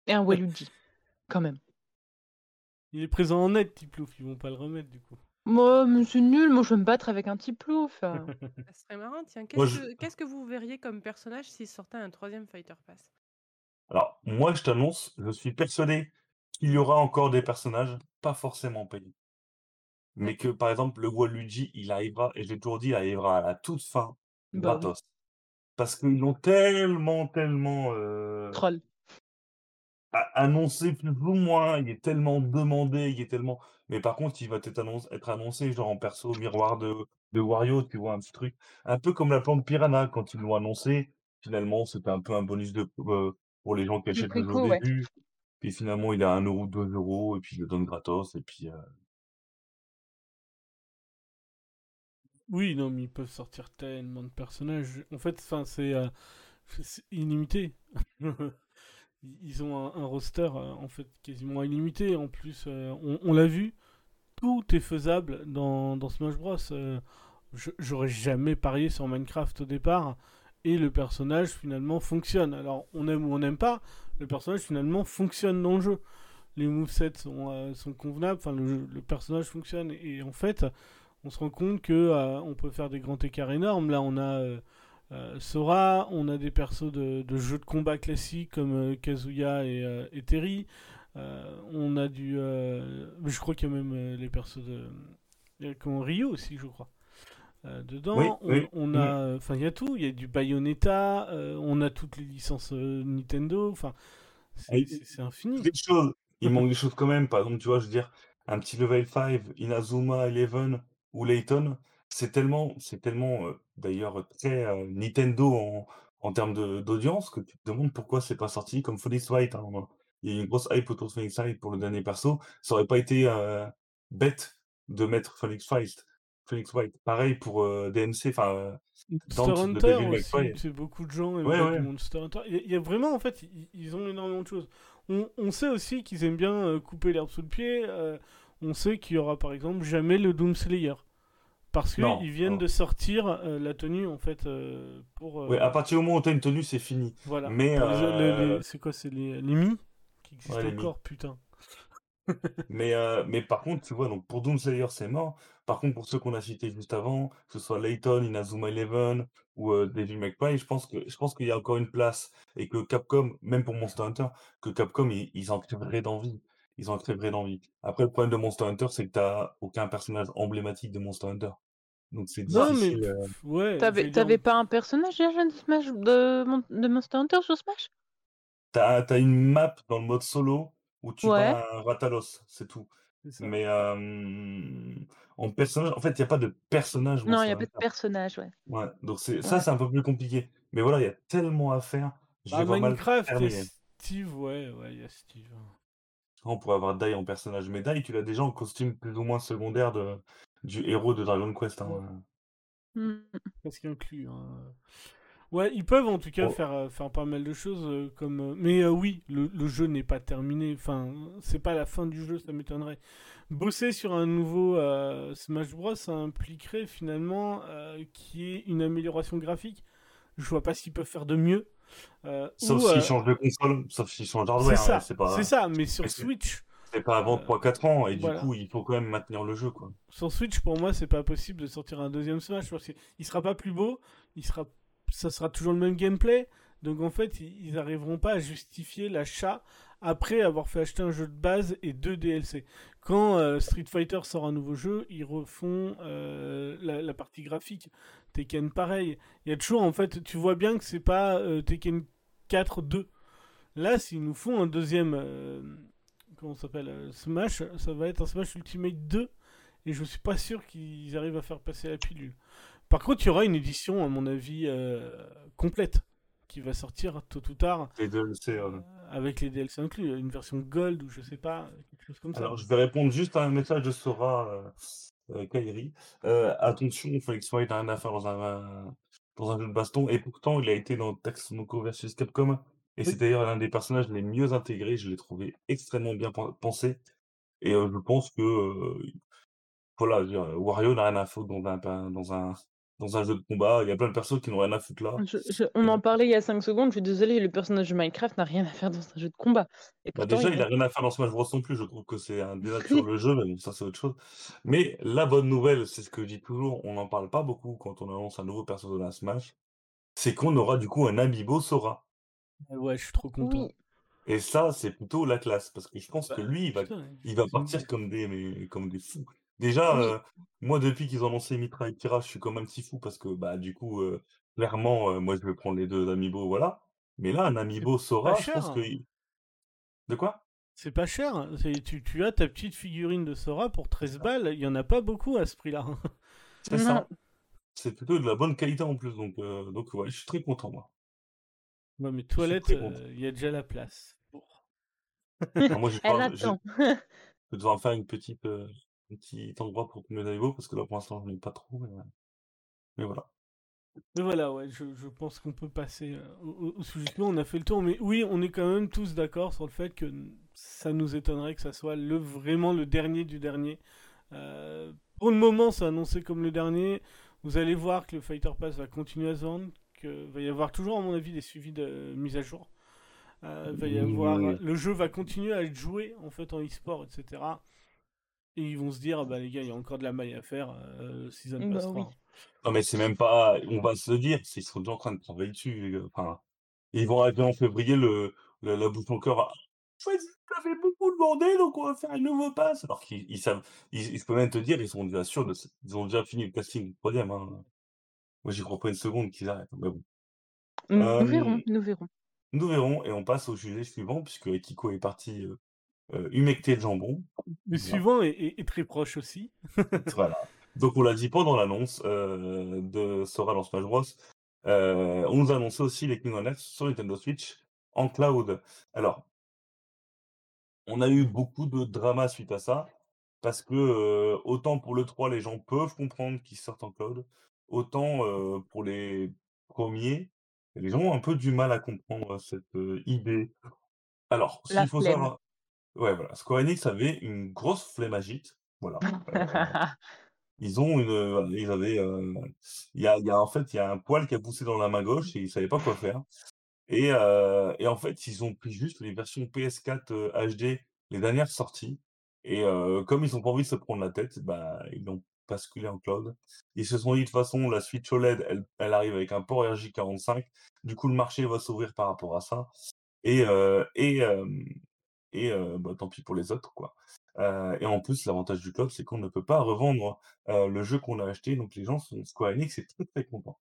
Et un Waluigi, quand même. Il est présent en net, Tiplouf, ils vont pas le remettre du coup. Moi, c'est nul, moi je veux me battre avec un petit plouf. euh. *laughs* Ça serait marrant, tiens. Moi, Qu'est-ce je... que, qu'est-ce que vous verriez comme personnage s'il sortait un troisième Fighter Pass? Alors, moi, je t'annonce, je suis persuadé qu'il y aura encore des personnages pas forcément payés. Mais que, par exemple, le Waluigi, il arrivera, et je l'ai toujours dit, il arrivera à la toute fin, Bah oui. gratos. Parce qu'ils l'ont tellement, tellement euh, Troll. annoncé plus ou moins, il est tellement demandé, il est tellement... Mais par contre, il va être annoncé, être annoncé genre en perso miroir de, de Wario, tu vois, un petit truc. Un peu comme la plante Piranha, quand ils l'ont annoncé, finalement, c'était un peu un bonus de, euh, pour les gens qui achètent le jeu au ouais. début. Puis finalement, il a 1 euro, 2 euros, et puis il le donne gratos, et puis... euh, Oui, non, mais ils peuvent sortir tellement de personnages. En fait, enfin, c'est euh, illimité. *laughs* Ils ont un, roster euh, en fait quasiment illimité. En plus, euh, on, l'a vu, tout est faisable dans, dans Smash Bros. J'aurais jamais parié sur Minecraft au départ. Et le personnage finalement fonctionne. Alors on aime ou on n'aime pas, le personnage finalement fonctionne dans le jeu. Les movesets sont, sont convenables, enfin le personnage fonctionne. Et en fait, on se rend compte que euh, on peut faire des grands écarts énormes. Là, on a euh, euh, Sora, on a des persos de, de jeux de combat classiques comme Kazuya et, et Terry. On a du. je crois qu'il y a même les persos de. Il y a comme Rio aussi, je crois. Euh, dedans, Oui, on, oui. on a, enfin, il y a tout. Il y a du Bayonetta, euh, on a toutes les licences euh, Nintendo. Enfin, c'est- il- c'est c'est infini. Des choses. Il *laughs* manque des choses quand même. Par exemple, tu vois, je veux dire, un petit level 5, Inazuma Eleven ou Layton, c'est tellement, c'est tellement, euh, d'ailleurs, très euh, Nintendo en, en termes de- d'audience que tu te demandes pourquoi c'est pas sorti comme Phoenix Wright. hein. Il y a eu une grosse hype autour de Phoenix Wright pour le dernier perso. Ça aurait pas été euh, bête de mettre Phoenix Wright. Phoenix Wright. Pareil pour euh, DMC, enfin, euh, Monster Dante de Hunter Devil May aussi, Cry. c'est beaucoup de gens aiment Ouais, bien ouais. du Monster Hunter. Il y, a- il y a vraiment, en fait, ils, ils ont énormément de choses. On, on sait aussi qu'ils aiment bien euh, couper l'herbe sous le pied. euh, on sait qu'il y aura, par exemple, jamais le Doom Slayer. Parce qu'ils viennent non. de sortir euh, la tenue, en fait, euh, pour... euh, à partir du moment où tu as une tenue, c'est fini. voilà. mais, c'est quoi C'est les, les Mi qui existent Ouais, les Mi. encore, putain. *laughs* Mais, mais par contre, tu vois, donc pour Doom Slayer, c'est mort. Par contre, pour ceux qu'on a cités juste avant, que ce soit Layton, Inazuma Eleven ou May Cry, je pense que je pense qu'il y a encore une place et que Capcom, même pour Monster Hunter, que Capcom ils, ils en crèveraient d'envie. Ils en crèveraient d'envie. Après, le problème de Monster Hunter, c'est que t'as aucun personnage emblématique de Monster Hunter. Donc c'est Non, mais... difficile. euh, ouais, T'avais pas un personnage déjà de Smash de, Mon- de Monster Hunter sur Smash? T'as t'as une map dans le mode solo où tu Ouais. bats un Ratalos, c'est tout. c'est. Mais euh, en personnage, en fait, il n'y a pas de personnage Non, il y a pas de personnage, ouais. Ouais, donc c'est ça, c'est un peu plus compliqué. Mais voilà, il y a tellement à faire. Je Bah, mal Minecraft, il y a terminer. Steve, ouais, ouais, il y a Steve. On pourrait avoir Dai en personnage. Mais Dai, tu l'as déjà en costume plus ou moins secondaire de, du héros de Dragon Quest. hein. Hmm. presque inclus. hein. Ouais, ils peuvent en tout cas Oh. faire, euh, faire pas mal de choses euh, comme. euh, Mais euh, oui, le, le jeu n'est pas terminé. Enfin, c'est pas la fin du jeu, ça m'étonnerait. Bosser sur un nouveau euh, Smash Bros, ça impliquerait finalement euh, qu'il y ait une amélioration graphique. Je vois pas s'ils peuvent faire de mieux. Euh, Sauf s'ils euh, changent de console, sauf s'ils changent C'est d'hardware. ça, C'est pas, c'est ça, mais sur Switch, c'est pas avant Euh, 3-4 ans. Et voilà. du coup, il faut quand même maintenir le jeu. Quoi. sur Switch, pour moi, c'est pas possible de sortir un deuxième Smash parce qu'il sera pas plus beau, il sera, ça sera toujours le même gameplay. Donc en fait, ils ils arriveront pas à justifier l'achat après avoir fait acheter un jeu de base et deux DLC. Quand euh, Street Fighter sort un nouveau jeu, ils refont euh, la, la partie graphique. Tekken, pareil. Il y a toujours, en fait, tu vois bien que c'est pas euh, Tekken 4 2. Là, s'ils nous font un deuxième, euh, comment ça s'appelle, Smash, ça va être un Smash Ultimate 2 et je suis pas sûr qu'ils arrivent à faire passer la pilule. Par contre, il y aura une édition, à mon avis, complète qui va sortir tôt ou tard Les DLC. Avec les DLC inclus, une version Gold ou je sais pas, quelque chose comme ça. Alors, je vais répondre juste à un message de Sora euh, euh, Kairi. Euh, attention, Felix White n'a rien à faire dans un, dans un jeu de baston. Et pourtant, il a été dans Tatsunoko versus Capcom. Et Oui. c'est d'ailleurs l'un des personnages les mieux intégrés. Je l'ai trouvé extrêmement bien pen- pensé. Et euh, je pense que voilà, je veux dire, Wario n'a rien à foutre dans un, dans, un, dans un jeu de combat. Il y a plein de personnes qui n'ont rien à foutre là. Je- je- on en parlait il y a 5 secondes, je suis désolée, le personnage de Minecraft n'a rien à faire dans un jeu de combat. Et Bah pourtant, déjà, il il est- a rien à faire dans Smash Bros non plus. Je trouve que c'est un dénature le jeu, mais bon, ça c'est autre chose. Mais la bonne nouvelle, c'est ce que je dis toujours, on n'en parle pas beaucoup quand on annonce un nouveau perso dans un Smash, c'est qu'on aura du coup un amiibo Sora. Euh, Ouais, je suis trop content. Oui, Et ça, c'est plutôt la classe, parce que je pense que Bah, lui, il va, putain, il va partir comme des, mais, comme des fous. Déjà, Oui. euh, moi, depuis qu'ils ont lancé Mitra et Kira, je suis comme un petit fou, parce que bah du coup, euh, clairement, euh, moi, je vais prendre les deux amiibo, voilà. Mais là, un amiibo Sora, je pense cher. que... De quoi? C'est pas cher. C'est- Tu, tu as ta petite figurine de Sora pour 13 balles. Il y en a pas beaucoup à ce prix-là. C'est Non. ça. C'est plutôt de la bonne qualité en plus, donc, euh, donc ouais, je suis très content, moi. Mais toilette, très content. il y a déjà la place. Bon. Alors moi, je vais *laughs* elle devoir, je, attend. je vais devoir faire une petite, euh, un petit endroit pour mes animaux, parce que là, pour l'instant, je n'ai pas trop, mais, mais voilà. Mais voilà, ouais, je, je pense qu'on peut passer euh, au, sujet. On a fait le tour, mais oui, on est quand même tous d'accord sur le fait que ça nous étonnerait que ça soit le, vraiment le dernier du dernier. Euh, pour le moment, c'est annoncé comme le dernier. Vous allez voir que le Fighter Pass va continuer à se vendre, qu'il va y avoir toujours, à mon avis, des suivis de mise à jour. Euh, va y avoir, oui. le jeu va continuer à être joué en fait en e-sport, etc. Et ils vont se dire, bah les gars, il y a encore de la maille à faire. Euh, Season Bah Pass oui. 3. Non, mais c'est même pas, on va se le dire, ils sont déjà en train de travailler dessus, les gars. Enfin, ils vont arriver en février, le, le- la bouche en cœur ça fait beaucoup demandé, donc on va faire un nouveau pass. Alors qu'ils ils savent, ils, ils- peux même te dire, ils sont déjà sûrs, de, ils ont déjà fini le casting du troisième. Hein. Moi, j'y crois pas une seconde qu'ils arrêtent. Mais bon. Nous Euh, verrons, nous verrons. Nous verrons, et on passe au sujet suivant, puisque Ekiko est parti euh, euh, humecter le jambon. Le suivant est, est- est très proche aussi. *laughs* Voilà. Donc on l'a dit pendant l'annonce euh, de Sora dans Smash Bros. Euh, on nous a annoncé aussi les King of sur Nintendo Switch en cloud. Alors, on a eu beaucoup de drama suite à ça, parce que euh, autant pour le 3, les gens peuvent comprendre qu'ils sortent en cloud, autant euh, pour les premiers, les gens ont un peu du mal à comprendre cette euh, idée. Alors, s'il faut flemme. savoir... Ouais, voilà. Square Enix avait une grosse flemme agite. Voilà. Euh, *laughs* ils ont une, euh, voilà, ils avaient, euh, il y a, il y a en fait, il y a un poil qui a poussé dans la main gauche et ils savaient pas quoi faire. Et, euh, et en fait, ils ont pris juste les versions PS4 euh, HD, les dernières sorties. Et euh, comme ils ont pas envie de se prendre la tête, bah, ils l'ont basculé en cloud. Ils se sont dit de toute façon, la Switch OLED, elle, elle arrive avec un port RJ45. Du coup, le marché va s'ouvrir par rapport à ça. Et, euh, et, euh, et bah, tant pis pour les autres, quoi. Et en plus, l'avantage du cloud, c'est qu'on ne peut pas revendre le jeu qu'on a acheté. Donc les gens sont Square Enix, c'est très très content.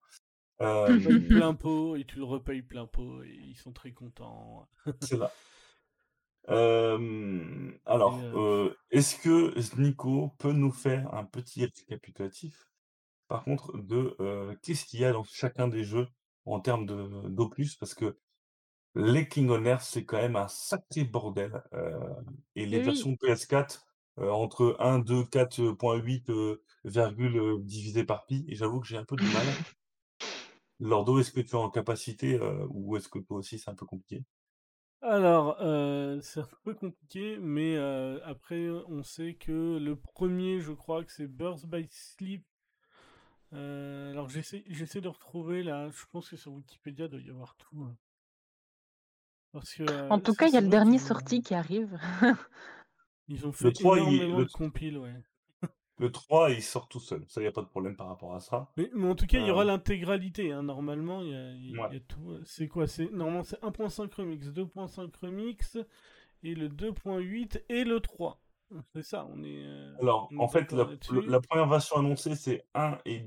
Euh, plein *laughs* pot et tu le repayes plein pot et ils sont très contents. c'est *laughs* là. Euh, alors, euh, est-ce que Nico peut nous faire un petit récapitulatif, par contre, de qu'est-ce qu'il y a dans chacun des jeux en termes d'opus Parce que les Earth, c'est quand même un sacré bordel. euh, et les Oui. versions PS4, euh, entre 1, 2, 4.8, euh, virgule euh, divisé par pi, et j'avoue que j'ai un peu du mal. *laughs* Lordo, est-ce que tu es en capacité euh, ou est-ce que toi aussi c'est un peu compliqué? Alors, euh, c'est un peu compliqué, mais euh, après, on sait que le premier, je crois que c'est Birth by Sleep. Euh, alors, j'essaie, j'essaie de retrouver là. Je pense que sur Wikipédia, il doit y avoir tout. hein. Parce que, euh, En tout cas, il y a le dernier sorti qui arrive. *laughs* Ils ont fait 3, il- énormément le- de compiles, ouais. *laughs* Le 3, il sort tout seul. Ça, il n'y a pas de problème par rapport à ça. Mais, mais en tout cas, il y aura l'intégralité. hein. Normalement, il y a, il y a Ouais. tout. C'est quoi? C'est normalement c'est 1.5 remix, 2.5 remix et le 2.8 et le 3. C'est ça. On est. euh, Alors, on est en fait, la, le- première version annoncée, c'est 1 et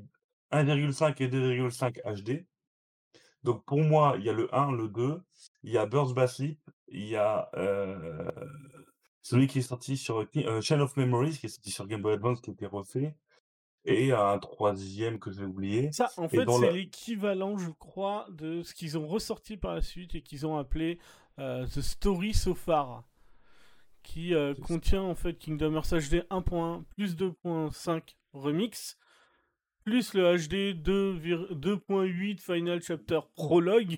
1,5 et 2,5 HD. Donc, pour moi, il y a le 1, le 2, il y a Burst by Sleep, il y a euh, celui qui est sorti sur euh, Chain of Memories, qui est sorti sur Game Boy Advance, qui a été refait, et un troisième que j'ai oublié. Ça, en fait, c'est la- l'équivalent, je crois, de ce qu'ils ont ressorti par la suite et qu'ils ont appelé euh, The Story So Far, qui euh, ça. contient en fait Kingdom Hearts HD 1.1 plus 2.5 remix, plus le HD 2 vir- 2.8 Final Chapter Prologue.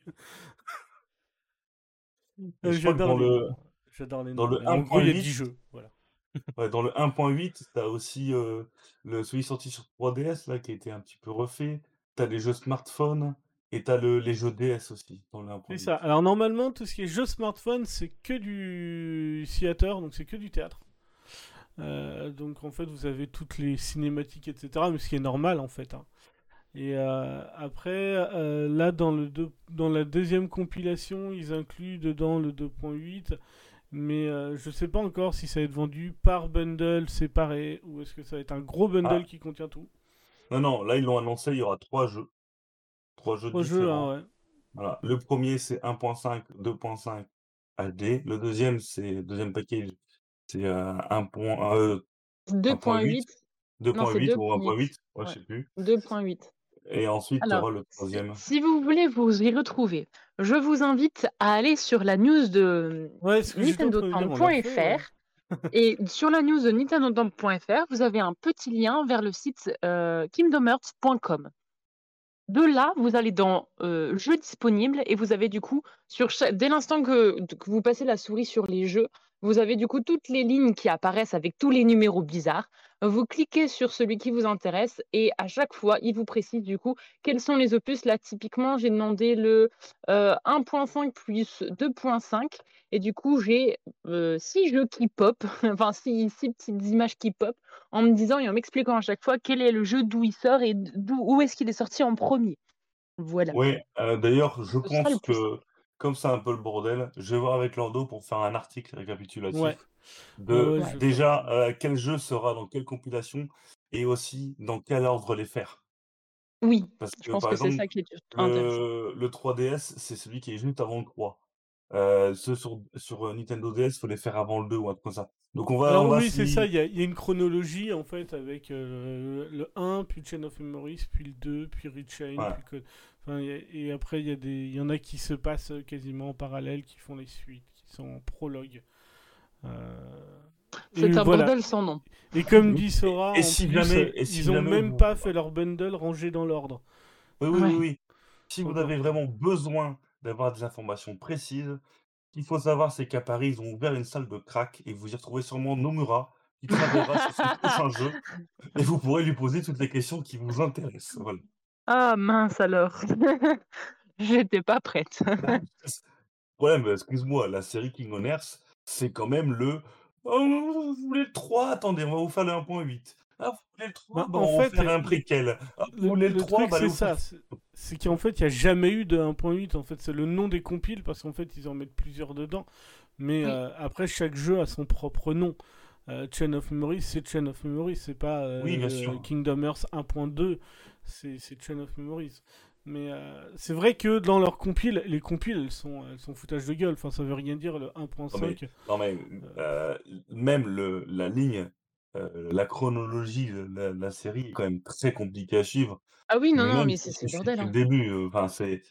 J'adore les le-. J'adore les dans le Et En gros, il y a 1.8, 10 jeux. Voilà. *laughs* Ouais, dans le 1.8, tu as aussi euh, le, celui sorti sur 3DS, là, qui a été un petit peu refait. Tu as les jeux smartphone et tu as le, les jeux DS aussi, dans le 1.8. C'est ça. Alors normalement, tout ce qui est jeu smartphone, c'est que du theater, donc c'est que du théâtre. Euh, donc en fait, vous avez toutes les cinématiques, etc. Mais ce qui est normal en fait. hein. Et euh, après, euh, là dans, le deux- dans la deuxième compilation, ils incluent dedans le 2.8. Mais je sais pas encore si ça va être vendu par bundle séparé ou est-ce que ça va être un gros bundle Ah. qui contient tout. Non, non, là, ils l'ont annoncé, il y aura trois jeux. Trois jeux Trois jeux, différents. hein, ouais. Voilà. Le premier, c'est 1.5, 2.5 HD. Le deuxième, c'est deuxième package, c'est euh, 1. euh, 2.8. Non, c'est 2.8 ou 1.8, 2.8. ouais, je Ouais. sais plus. 2.8. Et ensuite, Alors, auras le si, troisième. si vous voulez vous y retrouver, je vous invite à aller sur la news de Ouais, *laughs* et sur la news de nintendotemps.fr, vous avez un petit lien vers le site euh, kingdomhearts.com. De là, vous allez dans euh, jeux disponibles et vous avez du coup, sur chaque- dès l'instant que, que vous passez la souris sur les jeux, vous avez du coup toutes les lignes qui apparaissent avec tous les numéros bizarres. Vous cliquez sur celui qui vous intéresse et à chaque fois, il vous précise du coup quels sont les opus. Là, typiquement, j'ai demandé le euh, 1.5 plus 2.5 et du coup, j'ai euh, six jeux qui pop, *laughs* enfin six, six petites images qui pop en me disant et en m'expliquant à chaque fois quel est le jeu, d'où il sort et d'où où est-ce qu'il est sorti en premier. Voilà. Oui, euh, d'ailleurs, je Ce pense que, comme c'est un peu le bordel, je vais voir avec Lordo pour faire un article récapitulatif Ouais. de Ouais, je déjà euh, quel jeu sera dans quelle compilation et aussi dans quel ordre les faire. Oui, Parce je que pense par que c'est exemple, ça qui est le 3DS, c'est celui qui est juste avant le 3. Euh, ceux sur, sur euh, Nintendo DS, faut les faire avant le 2 ou un truc comme ça. Donc on va, Alors on va oui, c'est ça, il y, a il y a une chronologie en fait avec euh, le 1, puis Chain of Memories, puis le 2, puis Rechain, puis Code- enfin, a- et après il y, a des- il y en a qui se passent quasiment en parallèle, qui font les suites, qui sont en prologue. Euh, C'est et un voilà. bordel sans nom. Et comme dit Sora, Et en si plus, jamais- et si ils ont jamais même vous- pas fait leur bundle rangé dans l'ordre. Oui, oui, oui, Ouais. oui. Si vous avez vraiment besoin d'avoir des informations précises, ce qu'il faut savoir, c'est qu'à Paris, ils ont ouvert une salle de crack et vous y retrouvez sûrement Nomura qui travaillera sur son prochain jeu *laughs* et vous pourrez lui poser toutes les questions qui vous intéressent. Voilà. Ah mince alors. *laughs* J'étais pas prête. *laughs* Le problème, excuse-moi, la série King on Earth, c'est quand même le Oh, vous voulez le 3 Attendez, on va vous faire le 1.8. Ah, vous voulez le 3 Bah, Bon, en on fait, faire un préquel. Ah, vous Le, voulez le, le 3 truc, bah, c'est ça. c'est- qu'en fait, il n'y a jamais eu de 1.8. En fait, c'est le nom des compiles parce qu'en fait, ils en mettent plusieurs dedans. Mais Oui. euh, après, chaque jeu a son propre nom. Euh, Chain of Memories, c'est Chain of Memories. C'est pas euh, Oui. Kingdom Hearts 1.2. C'est Chain of Memories. Mais euh, c'est vrai que dans leurs compiles, les compiles, elles sont, elles sont foutage de gueule. Enfin, ça veut rien dire le 1.5. Non, mais euh, même le, la ligne, euh, la chronologie de la, la série est quand même très compliquée à suivre. Ah oui, non, non, mais c'est suis bordel. hein. le début. euh, Enfin, c'est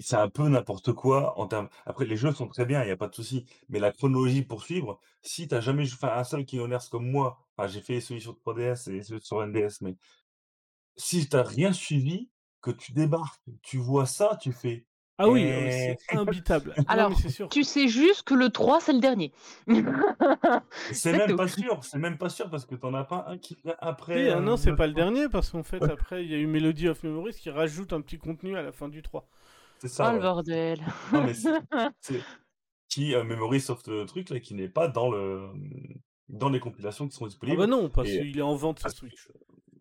c'est un peu n'importe quoi en termes. Après, les jeux sont très bien, il n'y a pas de souci. Mais la chronologie pour suivre, si tu n'as jamais joué enfin, un seul Hearts comme moi, enfin, j'ai fait celui sur 3DS et celui sur NDS, mais si tu n'as rien suivi, que tu débarques, tu vois ça, tu fais. Ah oui, c'est imbitable. Alors, sûr. Tu sais juste que le 3, c'est le dernier. C'est même tout. pas sûr, c'est même pas sûr parce que t'en as pas un qui vient après. Ah euh, non, c'est le pas le 3. dernier parce qu'en fait, Ouais. après, il y a eu Melody of Memories qui rajoute un petit contenu à la fin du 3. C'est Oh ça. le ouais. bordel. Non, mais c'est *laughs* c'est- qui euh, Memory Soft euh, truc là qui n'est pas dans le dans les compilations qui sont Ah disponibles. bah non, parce Et- qu'il est en vente sur Switch.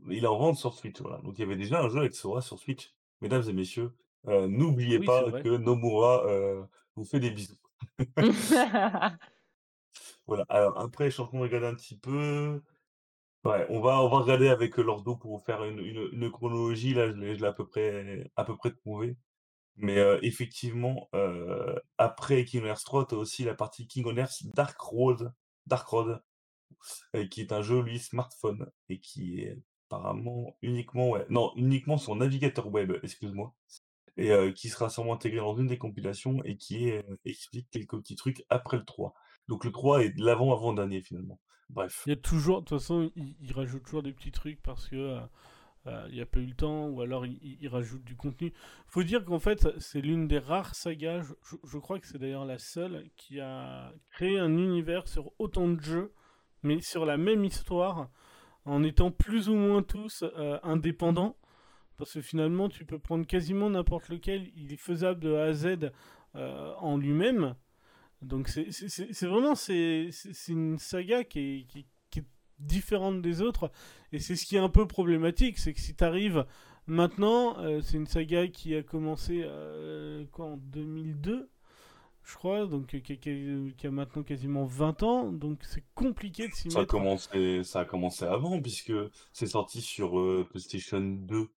Il est en vente sur Switch, voilà. Donc il y avait déjà un jeu avec Sora sur Switch. Mesdames et messieurs, euh, n'oubliez Oui, pas que Nomura euh, vous fait des bisous. *laughs* *laughs* Voilà. Alors après, je suis en train de regarder un petit peu. Ouais, on va, on va regarder avec euh, Lordo pour vous faire une, une, une chronologie. Là, je l'ai à peu près, à peu près trouvé. Mais euh, effectivement, euh, après Kingdom Hearts 3, tu as aussi la partie Kingdom Hearts Dark Road, Dark Road, euh, qui est un jeu, lui, smartphone, et qui est apparemment uniquement, ouais, non, uniquement son navigateur web, excuse-moi, et qui sera sûrement intégré dans une des compilations et qui explique quelques petits trucs après le 3. Donc le 3 est l'avant-avant-dernier finalement. Bref. Il y a toujours, de toute façon, il, il rajoute toujours des petits trucs parce que il n'y a pas eu le temps ou alors il, il- il rajoute du contenu. Faut dire qu'en fait, c'est l'une des rares sagas, je, crois que c'est d'ailleurs la seule, qui a créé un univers sur autant de jeux, mais sur la même histoire, en étant plus ou moins tous indépendants. Parce que finalement, tu peux prendre quasiment n'importe lequel, il est faisable de A à Z euh, en lui-même. Donc c'est vraiment c'est une saga qui est, qui, qui est différente des autres et c'est ce qui est un peu problématique, c'est que si tu arrives maintenant, euh, c'est une saga qui a commencé euh, quoi en 2002 je crois, donc qui, qui- qui a maintenant quasiment 20 ans, donc c'est compliqué de s'y a, mettre. commencé, ça a commencé avant, puisque c'est sorti sur euh, PlayStation 2.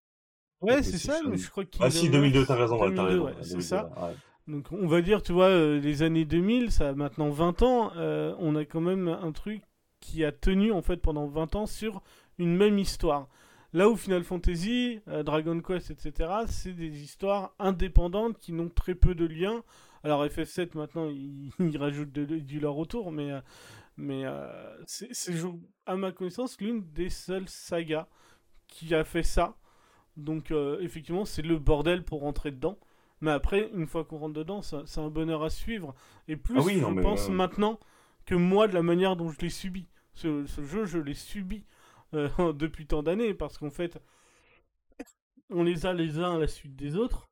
Ouais, c'est ça, mais je crois que Ah si, 2002, t'as raison, t'as 2002, raison. ouais, c'est 2002, ça. ouais. Donc on va dire, tu vois, euh, les années 2000, ça a maintenant 20 ans, euh, on a quand même un truc qui a tenu en fait pendant 20 ans sur une même histoire. Là où Final Fantasy, euh, Dragon Quest, etc., c'est des histoires indépendantes qui n'ont très peu de liens. Alors FF7 maintenant, *laughs* il, il rajoute de, du leur autour, mais, mais euh, c'est, à ma connaissance, l'une des seules sagas qui a fait ça. Donc euh, effectivement, c'est le bordel pour rentrer dedans. Mais après, une fois qu'on rentre dedans, c'est un bonheur à suivre. Et plus, Ah oui, je pense euh, maintenant que moi, de la manière dont je l'ai subi. Ce, ce jeu, je l'ai subi euh, *laughs* depuis tant d'années, parce qu'en fait, on les a les uns à la suite des autres,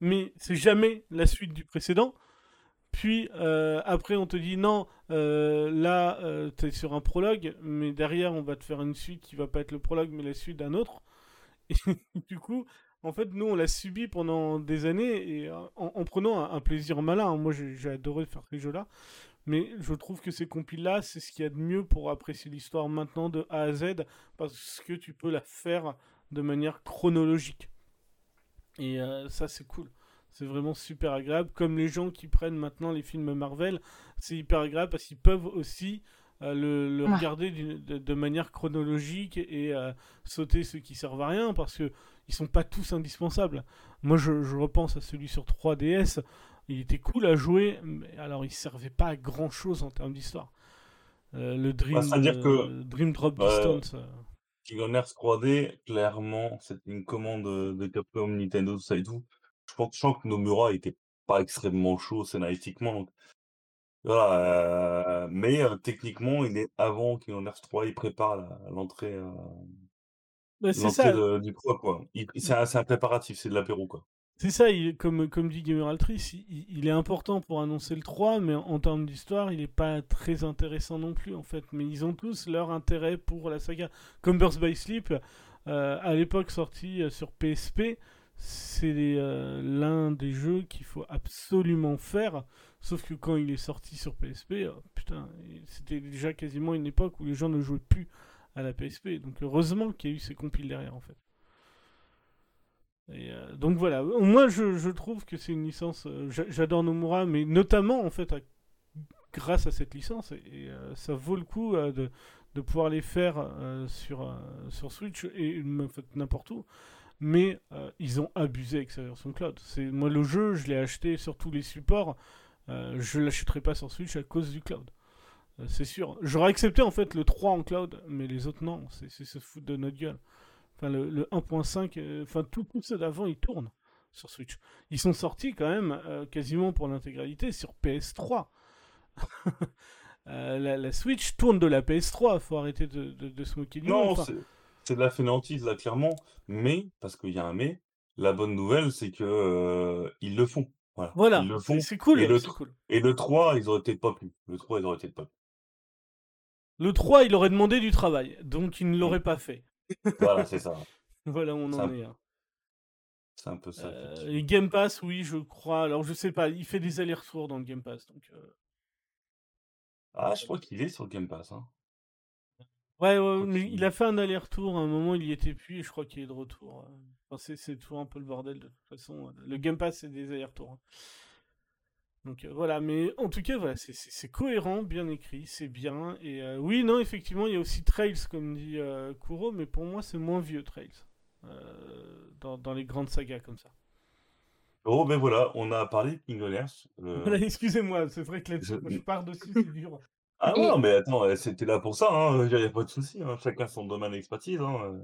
mais c'est jamais la suite du précédent. Puis euh, après, on te dit non, euh, là, euh, t'es sur un prologue, mais derrière, on va te faire une suite qui va pas être le prologue, mais la suite d'un autre. Du coup, En fait, nous, on l'a subi pendant des années et euh, en, en prenant un, plaisir malin. Moi, j'ai adoré faire ces jeux-là. Mais je trouve que ces compiles-là, c'est ce qu'il y a de mieux pour apprécier l'histoire maintenant de A à Z, parce que tu peux la faire de manière chronologique. Et euh, ça, c'est cool. C'est vraiment super agréable. Comme les gens qui prennent maintenant les films Marvel, c'est hyper agréable parce qu'ils peuvent aussi le, le Ouais. regarder de, de manière chronologique et euh, sauter ceux qui servent à rien parce que ils sont pas tous indispensables. Moi, je, je repense à celui sur 3DS. Il était cool à jouer, mais alors il servait pas à grand chose en termes d'histoire. Euh, le Dream, Bah, c'est-à-dire que- euh, Dream Drop Bah, Distance. euh, King Earth 3D, clairement, c'était une commande de Capcom, Nintendo, tout ça et tout. Je pense, que Nomura était pas extrêmement chaud scénaristiquement. Donc, voilà, mais techniquement, il est avant King Earth 3, il prépare la- l'entrée bah, c'est l'entrée ça. de- du 3, quoi. Il- C'est un, c'est un préparatif, c'est de l'apéro, quoi. C'est ça, il- comme, comme dit Gamer Altrice, il, est important pour annoncer le 3, mais en, termes d'histoire, il n'est pas très intéressant non plus, en fait. Mais ils ont tous leur intérêt pour la saga. Comme Birth by Sleep, à l'époque sorti sur PSP, c'est euh, l'un des jeux qu'il faut absolument faire. Sauf que quand il est sorti sur PSP, oh, putain, c'était déjà quasiment une époque où les gens ne jouaient plus à la PSP. Donc heureusement qu'il y a eu ces compiles derrière, en fait. Euh, donc voilà, moi je, je trouve que c'est une licence, euh, j'a- j'adore Nomura, mais notamment en fait grâce à cette licence, et, euh, ça vaut le coup euh, de, pouvoir les faire euh, sur, euh, Switch et n'importe où. Mais euh, ils ont abusé avec sa version cloud. C'est moi le jeu, je l'ai acheté sur tous les supports. euh, je l'achèterai pas sur Switch à cause du cloud. Euh, c'est sûr. J'aurais accepté en fait le 3 en cloud, mais les autres non. C'est se foutre de notre gueule. Enfin, le, le 1.5, euh, enfin, tout, tout ceux d'avant, ils tournent sur Switch. Ils sont sortis quand même quasiment pour l'intégralité sur PS3. *laughs* Euh, la, la Switch tourne de la PS3, faut arrêter de, de, de se moquer du monde. Non, Enfin, c'est de la fainéantise, là, clairement. Mais, parce qu'il y a un mais, la bonne nouvelle, c'est que euh, ils le font. Voilà. voilà, Ils le c'est font. c'est cool, Et le, c'est tr- cool. et le 3, ils auraient peut-être pas pu. Le 3, ils auraient peut-être pas pu. Le 3, il aurait demandé du travail, donc il ne l'aurait pas fait. Voilà, c'est *laughs* ça. Voilà où on en est. hein. C'est un peu ça. Euh, et Game Pass, oui, je crois. Alors, je sais pas, il fait des allers-retours dans le Game Pass. Donc, euh, Ah, je crois qu'il est sur le Game Pass. Hein. Ouais, mais il a fait un aller-retour. À un moment, il y était plus et je crois qu'il est de retour. euh. Enfin, c'est, toujours un peu le bordel de toute façon. Le Game Pass, c'est des allers-retours. hein. Donc euh, voilà, mais en tout cas, voilà, c'est, cohérent, bien écrit, c'est bien. Et euh, oui, non, effectivement, il y a aussi Trails, comme dit euh, Kuro, mais pour moi, c'est moins vieux Trails. euh, dans, dans les grandes sagas comme ça. Oh, ben voilà, on a parlé de King *laughs* excusez-moi, c'est vrai que là, Je- je pars dessus, c'est dur. Ah Et- non, mais attends, euh, c'était là pour ça, hein. Il n'y a pas de souci. Hein. Chacun son domaine d'expertise. Hein. euh.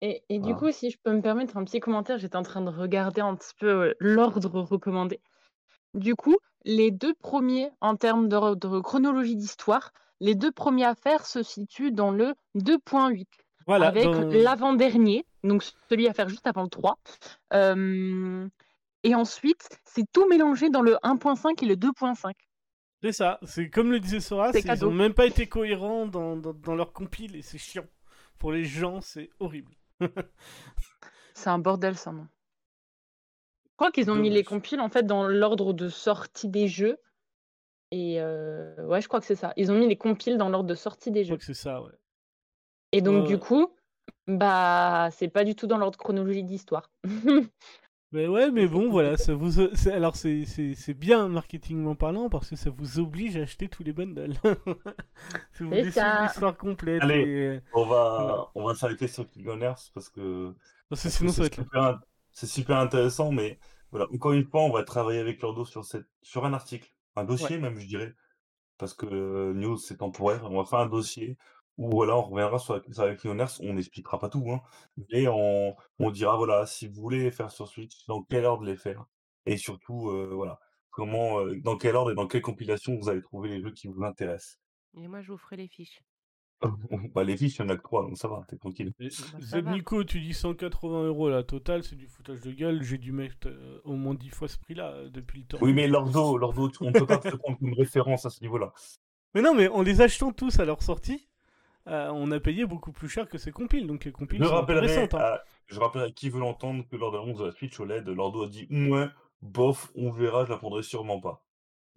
Et, et du Voilà. coup, si je peux me permettre un petit commentaire, j'étais en train de regarder un petit peu euh, l'ordre recommandé. Du coup, les deux premiers, en termes de, de chronologie d'histoire, les deux premiers à faire se situent dans le 2.8, Voilà, avec dans- l'avant-dernier, donc celui à faire juste avant le 3. Euh, et ensuite, c'est tout mélangé dans le 1.5 et le 2.5. C'est ça, c'est comme le disait Sora, ils cadeau. ont même pas été cohérents dans, dans, dans leur compile et c'est chiant. Pour les gens, c'est horrible. *laughs* C'est un bordel, ça, non Je crois qu'ils ont mis les Dommage. compiles en fait dans l'ordre de sortie des jeux. Et euh, ouais, je crois que c'est ça. Ils ont mis les compiles dans l'ordre de sortie des Je crois jeux. que c'est ça, ouais. Et donc, du coup, bah, c'est pas du tout dans l'ordre chronologique d'histoire. *laughs* Mais ouais, mais bon, voilà, ça vous, c'est- alors c'est, c'est, c'est bien marketingment parlant parce que ça vous oblige à acheter tous les bundles. *laughs* si vous C'est voulez suivre ça. l'histoire complète. Allez. et- On va, on va s'arrêter sur Earth parce que Parce que parce que sinon, ça va c'est être super, c'est super intéressant. Mais voilà, encore une fois, on va travailler avec Lordo sur, cette, sur un article, un dossier même, je dirais. Parce que euh, news, c'est temporaire. On va faire un dossier où voilà, on reviendra sur la, sur la Earth. On n'expliquera pas tout, hein, mais on, on dira voilà, si vous voulez les faire sur Switch, dans quel ordre les faire? Et surtout, euh, voilà, comment, euh, dans quel ordre et dans quelle compilation vous allez trouver les jeux qui vous intéressent? Et moi, je vous ferai les fiches. *laughs* bah, les fiches, il y en a que trois, donc ça va, t'es tranquille. Et- Bah, Zeb. Nico, tu dis 180 euros la totale, c'est du foutage de gueule. J'ai dû mettre euh, au moins 10 fois ce prix-là euh, depuis le temps. Oui, mais Lordo, Lordo, on ne peut pas te prendre comme référence à ce niveau-là. Mais non, mais en les achetant tous à leur sortie, euh, on a payé beaucoup plus cher que ces compiles. Donc les compiles Je sont intéressantes. hein. à, je rappellerai à qui veut l'entendre que lors de l'annonce de la Switch OLED, Lordo a dit Ouais, bof, on verra, je la prendrai sûrement pas. *laughs*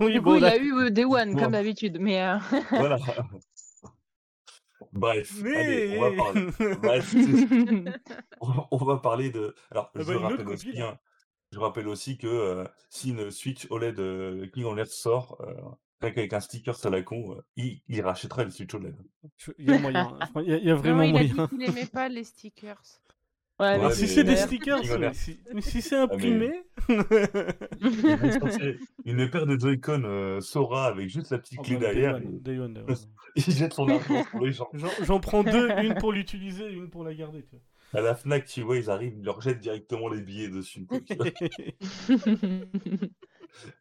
oui, Du bon, coup, il là- a eu euh, Day One, Bon. comme d'habitude. Mais euh, *laughs* Voilà. Bref, Mais... allez, on va parler. Bref, *laughs* on, va parler de. Alors, Ah je bah, rappelle aussi, hein, je rappelle aussi que euh, si une Switch OLED euh, King en Air sort, qu'avec un sticker à la con, il, il rachètera une Switch OLED. Il y a moyen. Il y a, il y a Non, vraiment il a dit moyen. qu'il aimait pas les stickers. ouais, Ouais, Alors, mais si c'est des d'ailleurs- stickers. Si, mais si c'est imprimé. Une *laughs* paire de Joy-Con euh, Sora avec juste la petite Oh, clé day derrière. one, et day one, day one. *laughs* Il jette son argent sur les gens. J'en prends deux, une pour l'utiliser et une pour la garder. tu vois. À la Fnac, tu vois, ils arrivent, ils leur jettent directement les billets dessus. *laughs*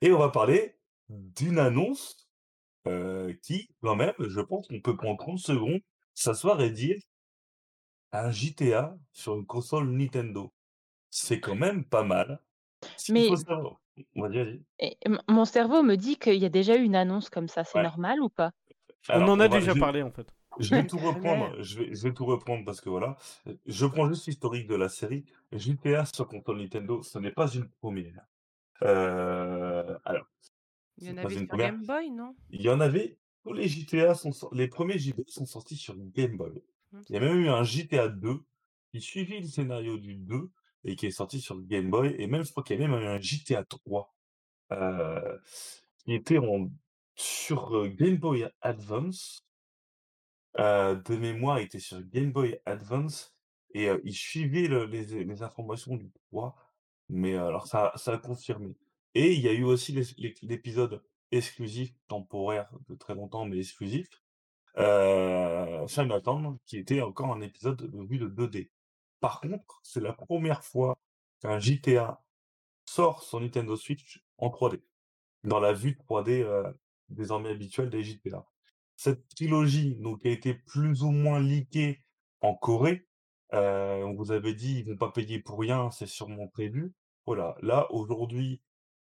Et on va parler d'une annonce euh, qui, quand même, je pense qu'on peut prendre 30 secondes, s'asseoir et dire un GTA sur une console Nintendo. C'est quand même pas mal. Mais- savoir-. Et mon cerveau me dit qu'il y a déjà eu une annonce comme ça. C'est Ouais. normal ou pas? On en a va- déjà je- parlé en fait. Je vais tout *laughs* Ouais. reprendre. Je vais, je vais tout reprendre parce que voilà. Je prends juste l'historique de la série. GTA sur console Nintendo, ce n'est pas une première. Euh, alors, Il y en avait sur première. Game Boy, non? Il y en avait. Tous les GTA sont les premiers GTA sont sortis sur Game Boy. Hum, Il y a même eu un GTA 2 qui suivit le scénario du 2 et qui est sorti sur Game Boy. Et même, je crois qu'il y a même eu un GTA 3 euh, qui était en, sur euh, Game Boy Advance. Euh, de mémoire, il était sur Game Boy Advance et euh, il suivait le- les, les informations du 3. Mais alors, ça, ça a confirmé. Et il y a eu aussi l'épisode exclusif, temporaire de très longtemps, mais exclusif, euh, Chinatown, qui était encore un épisode de de 2D. Par contre, c'est la première fois qu'un GTA sort sur Nintendo Switch en 3D, dans la vue 3D euh, désormais habituelle des GTA. Cette trilogie donc, a été plus ou moins leakée en Corée. Euh, on vous avait dit, ils vont pas payer pour rien, c'est sûrement prévu. Voilà, là, aujourd'hui,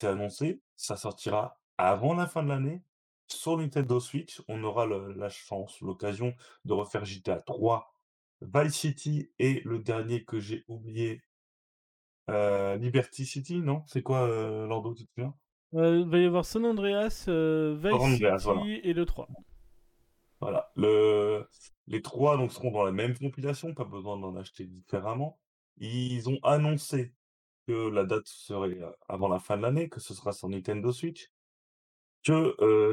c'est annoncé, ça sortira avant la fin de l'année. Sur Nintendo Switch, on aura le- la chance, l'occasion de refaire GTA 3, Vice City et le dernier que j'ai oublié, euh, Liberty City, non? C'est quoi, euh, Lando, tu te souviens? Euh, il va y avoir San Andreas, euh, Vice San Andreas, City voilà. et le 3. Voilà. Le... Les trois donc, seront dans la même compilation, pas besoin d'en acheter différemment. Ils ont annoncé que la date serait avant la fin de l'année, que ce sera sur Nintendo Switch, que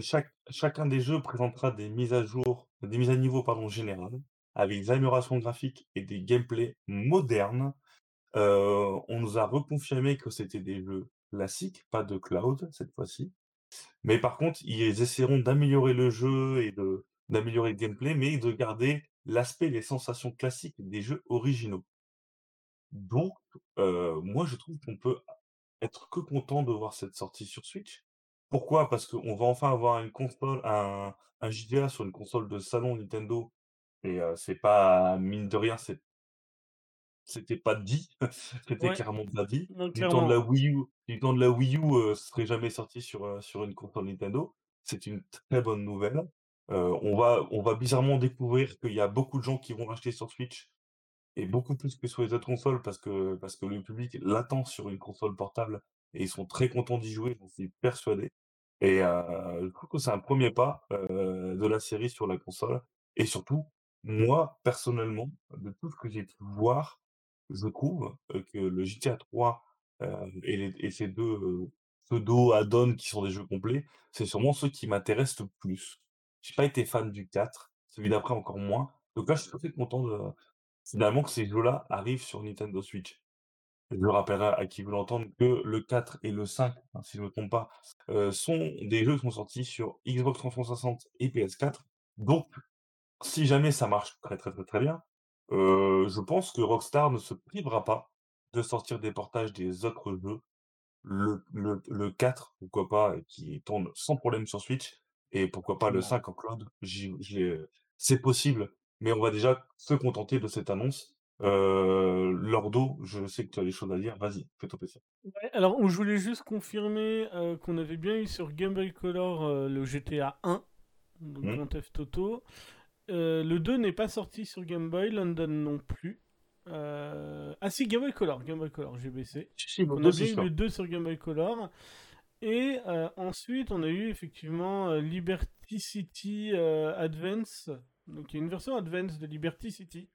chacun des jeux présentera des mises à jour, des mises à niveau pardon, générales, avec des améliorations graphiques et des gameplays modernes. On nous a reconfirmé que c'était des jeux classiques, pas de cloud cette fois-ci. Mais par contre, ils essaieront d'améliorer le jeu et d'améliorer le gameplay, mais de garder l'aspect, les sensations classiques des jeux originaux. Donc, euh, moi, je trouve qu'on peut être que content de voir cette sortie sur Switch. Pourquoi? Parce qu'on va enfin avoir une console, un, un GTA sur une console de salon Nintendo. Et euh, c'est pas, mine de rien, c'est c'était pas dit, *laughs* c'était Ouais. clairement pas dit. Non, Du temps de la. Wii U, du temps de la Wii U, euh, ce serait jamais sorti sur, euh, sur une console Nintendo. C'est une très bonne nouvelle. Euh, on va, on va bizarrement découvrir qu'il y a beaucoup de gens qui vont acheter sur Switch et beaucoup plus que sur les autres consoles parce que, parce que le public l'attend sur une console portable et ils sont très contents d'y jouer, j'en suis persuadé. Et je trouve que c'est un premier pas de la série sur la console. Et surtout, moi, personnellement, de tout ce que j'ai pu voir, je trouve que le GTA 3 euh, et, les- et ces deux pseudo add-ons qui sont des jeux complets, c'est sûrement ceux qui m'intéressent le plus. J'ai pas été fan du 4, celui d'après encore moins. Donc là, je suis très content de, finalement que ces jeux-là arrivent sur Nintendo Switch. Je rappellerai à qui veut l'entendre que le 4 et le 5, hein, si je ne me trompe pas, euh, sont des jeux qui sont sortis sur Xbox 360 et PS4. Donc, si jamais ça marche très très très très bien, euh, je pense que Rockstar ne se privera pas de sortir des portages des autres jeux. Le, le, le 4, pourquoi pas, qui tourne sans problème sur Switch, et pourquoi pas le Effectivement. 5 en cloud. C'est possible, mais on va déjà se contenter de cette annonce. Euh, Lordo, je sais que tu as des choses à dire, vas-y, fais ton PC. Ouais, alors, je voulais juste confirmer euh, qu'on avait bien eu sur Game Boy Color euh, le GTA 1, donc Mhm. Grand Theft Auto. euh, le 2 n'est pas sorti sur Game Boy, London non plus. Euh, Ah si, Game Boy Color, Game Boy Color, baissé. Si, On a bien eu le 2 sur Game Boy Color. Et euh, ensuite, on a eu effectivement euh, Liberty City euh, Advance. Donc il y a une version Advance de Liberty City.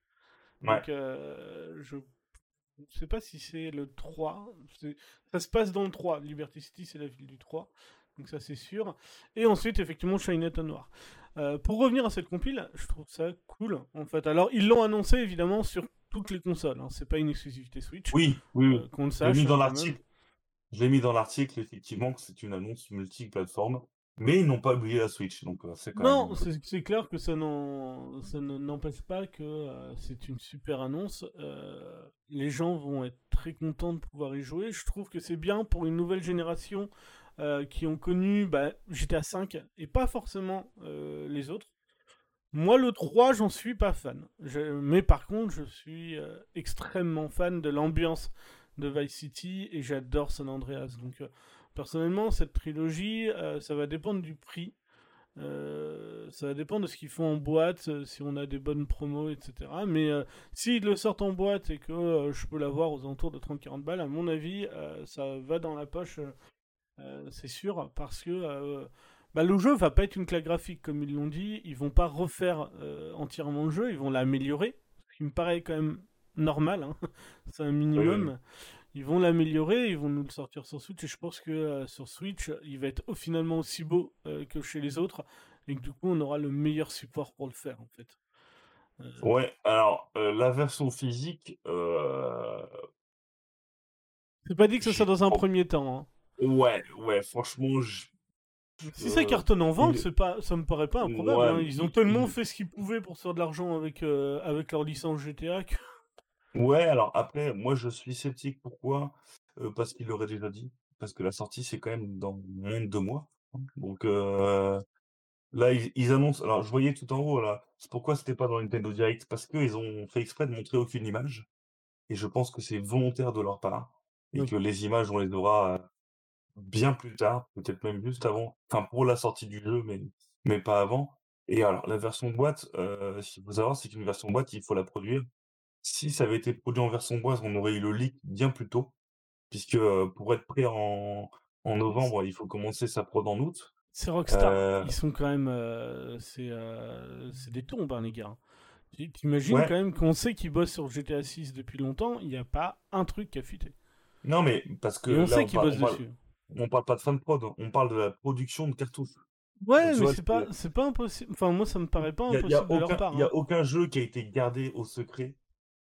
Ouais. Donc euh, je ne sais pas si c'est le 3. C'est- Ça se passe dans le 3. Liberty City, c'est la ville du 3. Donc ça, c'est sûr. Et ensuite, effectivement, Shineta Noir. Euh, pour revenir à cette compile, je trouve ça cool, en fait. Alors, ils l'ont annoncé, évidemment, sur toutes les consoles. Hein. C'est pas une exclusivité Switch. Oui, oui, oui. euh, qu'on le sache. mis dans hein, l'article. Je l'ai mis dans l'article, effectivement, que c'est une annonce multi-plateforme. Mais ils n'ont pas oublié la Switch, donc euh, c'est quand Non, même. c'est c'est clair que ça n'en- ça ne- n'empêche pas que euh, c'est une super annonce. Euh, les gens vont être très contents de pouvoir y jouer. Je trouve que c'est bien pour une nouvelle génération euh, qui ont connu bah, GTA V et pas forcément euh, les autres. Moi, le 3, j'en suis pas fan. Je- Mais par contre, je suis euh, extrêmement fan de l'ambiance de Vice City et j'adore San Andreas. Donc, euh, personnellement, cette trilogie, euh, ça va dépendre du prix. Euh, ça va dépendre de ce qu'ils font en boîte, euh, si on a des bonnes promos, etc. Mais s'ils le sortent en boîte et que je peux l'avoir aux alentours de 30-40 balles, à mon avis, ça va dans la poche, c'est sûr, parce que bah, le jeu va pas être une claque graphique, comme ils l'ont dit. Ils vont pas refaire entièrement le jeu, ils vont l'améliorer, ce qui me paraît quand même normal, hein. *laughs* c'est un minimum. Ils vont l'améliorer, ils vont nous le sortir sur Switch, et je pense que euh, sur Switch, il va être finalement aussi beau euh, que chez les autres, et que du coup, on aura le meilleur support pour le faire, en fait. Euh, Ouais, alors, la version physique, C'est pas dit que ce soit dans un premier temps. hein. ouais, ouais, franchement, je- Si ça cartonne en vente, c'est pas, ça me paraît pas improbable. ouais, hein. Ils ont tellement fait ce qu'ils pouvaient pour se faire de l'argent avec, euh, avec leur licence GTA que... Ouais, alors après, moi je suis sceptique. Pourquoi? Euh, parce qu'il l'aurait déjà dit. Parce que la sortie, c'est quand même dans moins de deux mois. Donc euh, là, ils, ils annoncent. Alors, je voyais tout en haut là. C'est pourquoi c'était pas dans Nintendo Direct? Parce qu'ils ont fait exprès de montrer aucune image. Et je pense que c'est volontaire de leur part. Et que les images, on les aura bien plus tard, peut-être même juste avant. Enfin, pour la sortie du jeu, mais, mais pas avant. Et alors, la version boîte, euh, ce qu'il faut savoir, c'est qu'une version boîte, il faut la produire. Si ça avait été produit en version boîte, on aurait eu le leak bien plus tôt, puisque euh, pour être prêt en, en novembre, il faut commencer sa prod en août. C'est Rockstar. Euh, Ils sont quand même... euh, c'est c'est des tombes, hein, les gars. Tu- T'imagines Ouais. quand même qu'on sait qu'ils bossent sur GTA 6 depuis longtemps, il n'y a pas un truc qui a fuité. Non, mais parce que Et on là, sait on qu'ils parle, bossent on parle, dessus. on parle pas de fin de prod, on parle de la production de cartouches. Ouais, mais c'est pas, c'est- c'est pas impossible. Enfin, moi, ça me paraît pas Il y a, il y a impossible de leur part. il y a hein. aucun jeu qui a été gardé au secret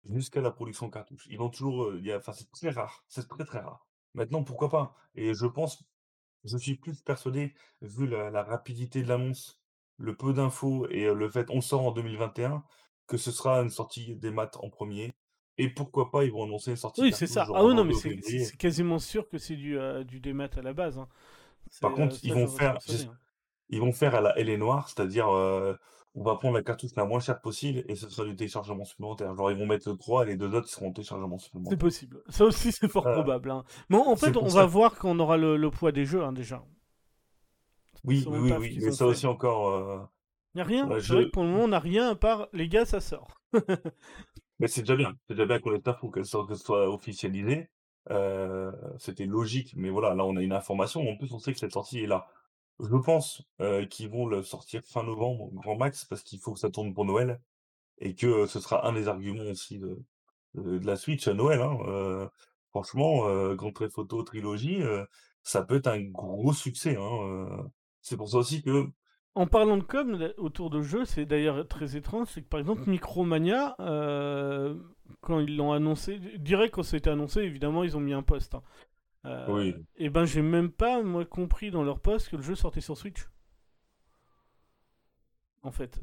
jusqu'à la production de cartouches. Ils ont toujours, il y a, enfin, c'est très rare, c'est très très rare. Maintenant, pourquoi pas? Et je pense, je suis plus persuadé, vu la, la rapidité de l'annonce, le peu d'infos et euh, le fait on sort en 2021, que ce sera une sortie des maths en premier. Et pourquoi pas, ils vont annoncer une sortie Oui, c'est ça. Ah oui, non, mais c'est quasiment sûr que c'est du, euh, du démat à la base. hein. Par contre, euh, ils vont faire, hein. ils vont faire à la Elle est noire, c'est-à-dire on va prendre la cartouche la moins chère possible et ce sera du téléchargement supplémentaire. Genre ils vont mettre le 3 et les deux autres seront en téléchargement C'est supplémentaire. possible. Ça aussi, c'est fort Euh, probable. hein. Mais en c'est fait, pour on ça va voir quand on aura le, le poids des jeux, hein, déjà. Oui, oui, oui, mais ça fait. aussi encore. euh, Y a rien. voilà, C'est vrai je... que pour le moment, on n'a rien à part les gars, ça sort. *laughs* Mais c'est déjà bien. C'est déjà bien qu'on ait taf soit, que ce soit officialisé. Euh, c'était logique, mais voilà, là on a une information. En plus, on sait que cette sortie est là. Je pense euh, qu'ils vont le sortir fin novembre, grand max, parce qu'il faut que ça tourne pour Noël et que euh, ce sera un des arguments aussi de, de, de la Switch à Noël. Hein. Euh, franchement, Grand Trait Photo Trilogie, ça peut être un gros succès. Hein. C'est pour ça aussi que En parlant de com autour de jeux, c'est d'ailleurs très étrange, c'est que par exemple Micromania, euh, quand ils l'ont annoncé, direct quand ça a été annoncé, évidemment ils ont mis un post. hein. Euh, Oui. Et ben j'ai même pas moi compris dans leur post que le jeu sortait sur Switch. En fait,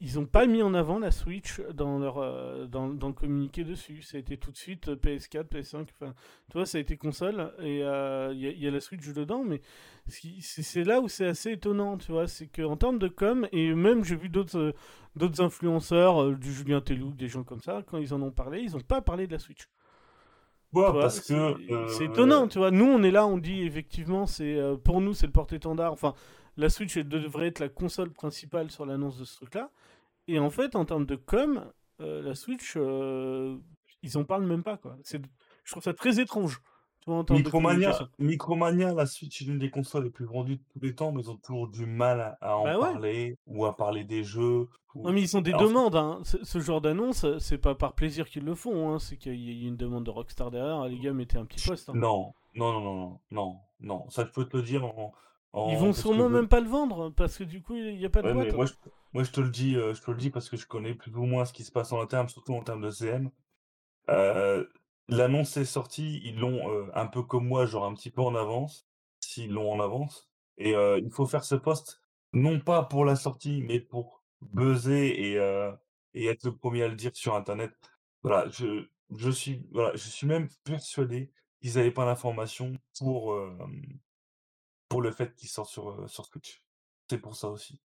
ils- ont pas mis en avant la Switch dans leur euh, dans, dans le communiqué dessus. Ça a été tout de suite euh, PS4, PS5. Enfin, tu vois, ça a été console et il y, a, y a la Switch dedans, mais c'est là où c'est assez étonnant, tu vois, c'est qu'en termes de com et même j'ai vu d'autres euh, d'autres influenceurs, euh, du Julien Tellouk, des gens comme ça, quand ils en ont parlé, ils ont pas parlé de la Switch. Parce c'est que c'est euh, étonnant, tu vois. Nous, on est là, on dit effectivement, c'est euh, pour nous, c'est le porte-étendard. Enfin, la Switch elle devrait être la console principale sur l'annonce de ce truc-là. Et en fait, en termes de com, euh, la Switch, euh, ils en parlent même pas, quoi. C'est, je trouve ça très étrange. Micromania, la Switch est l'une des consoles les plus vendues de tous les temps, mais ils ont toujours du mal à, en Bah ouais. parler ou à parler des jeux. ou- Non, mais ils ont des Alors, demandes. Hein. Ce, ce genre d'annonce, c'est pas par plaisir qu'ils le font. Hein. C'est qu'il y a une demande de Rockstar derrière. Ah, Les gars, mettez un petit poste. hein. Non, non, non, non, non, non, non. Ça, je peux te le dire en. en- Ils vont que sûrement même pas le vendre parce que du coup, il n'y a pas de Ouais, boîte. moi, je, moi, je te le dis, euh, je te le dis parce que je connais plus ou moins ce qui se passe en interne, surtout en termes de CM. Euh, l'annonce est sortie, ils l'ont euh, un peu comme moi, genre un petit peu en avance, s'ils l'ont en avance. Et euh, il faut faire ce poste, non pas pour la sortie, mais pour buzzer et, euh, et être le premier à le dire sur Internet. Voilà, je, je suis, voilà, je suis même persuadé qu'ils n'avaient pas l'information pour, pour le fait qu'ils sortent sur, sur Twitch. C'est pour ça aussi.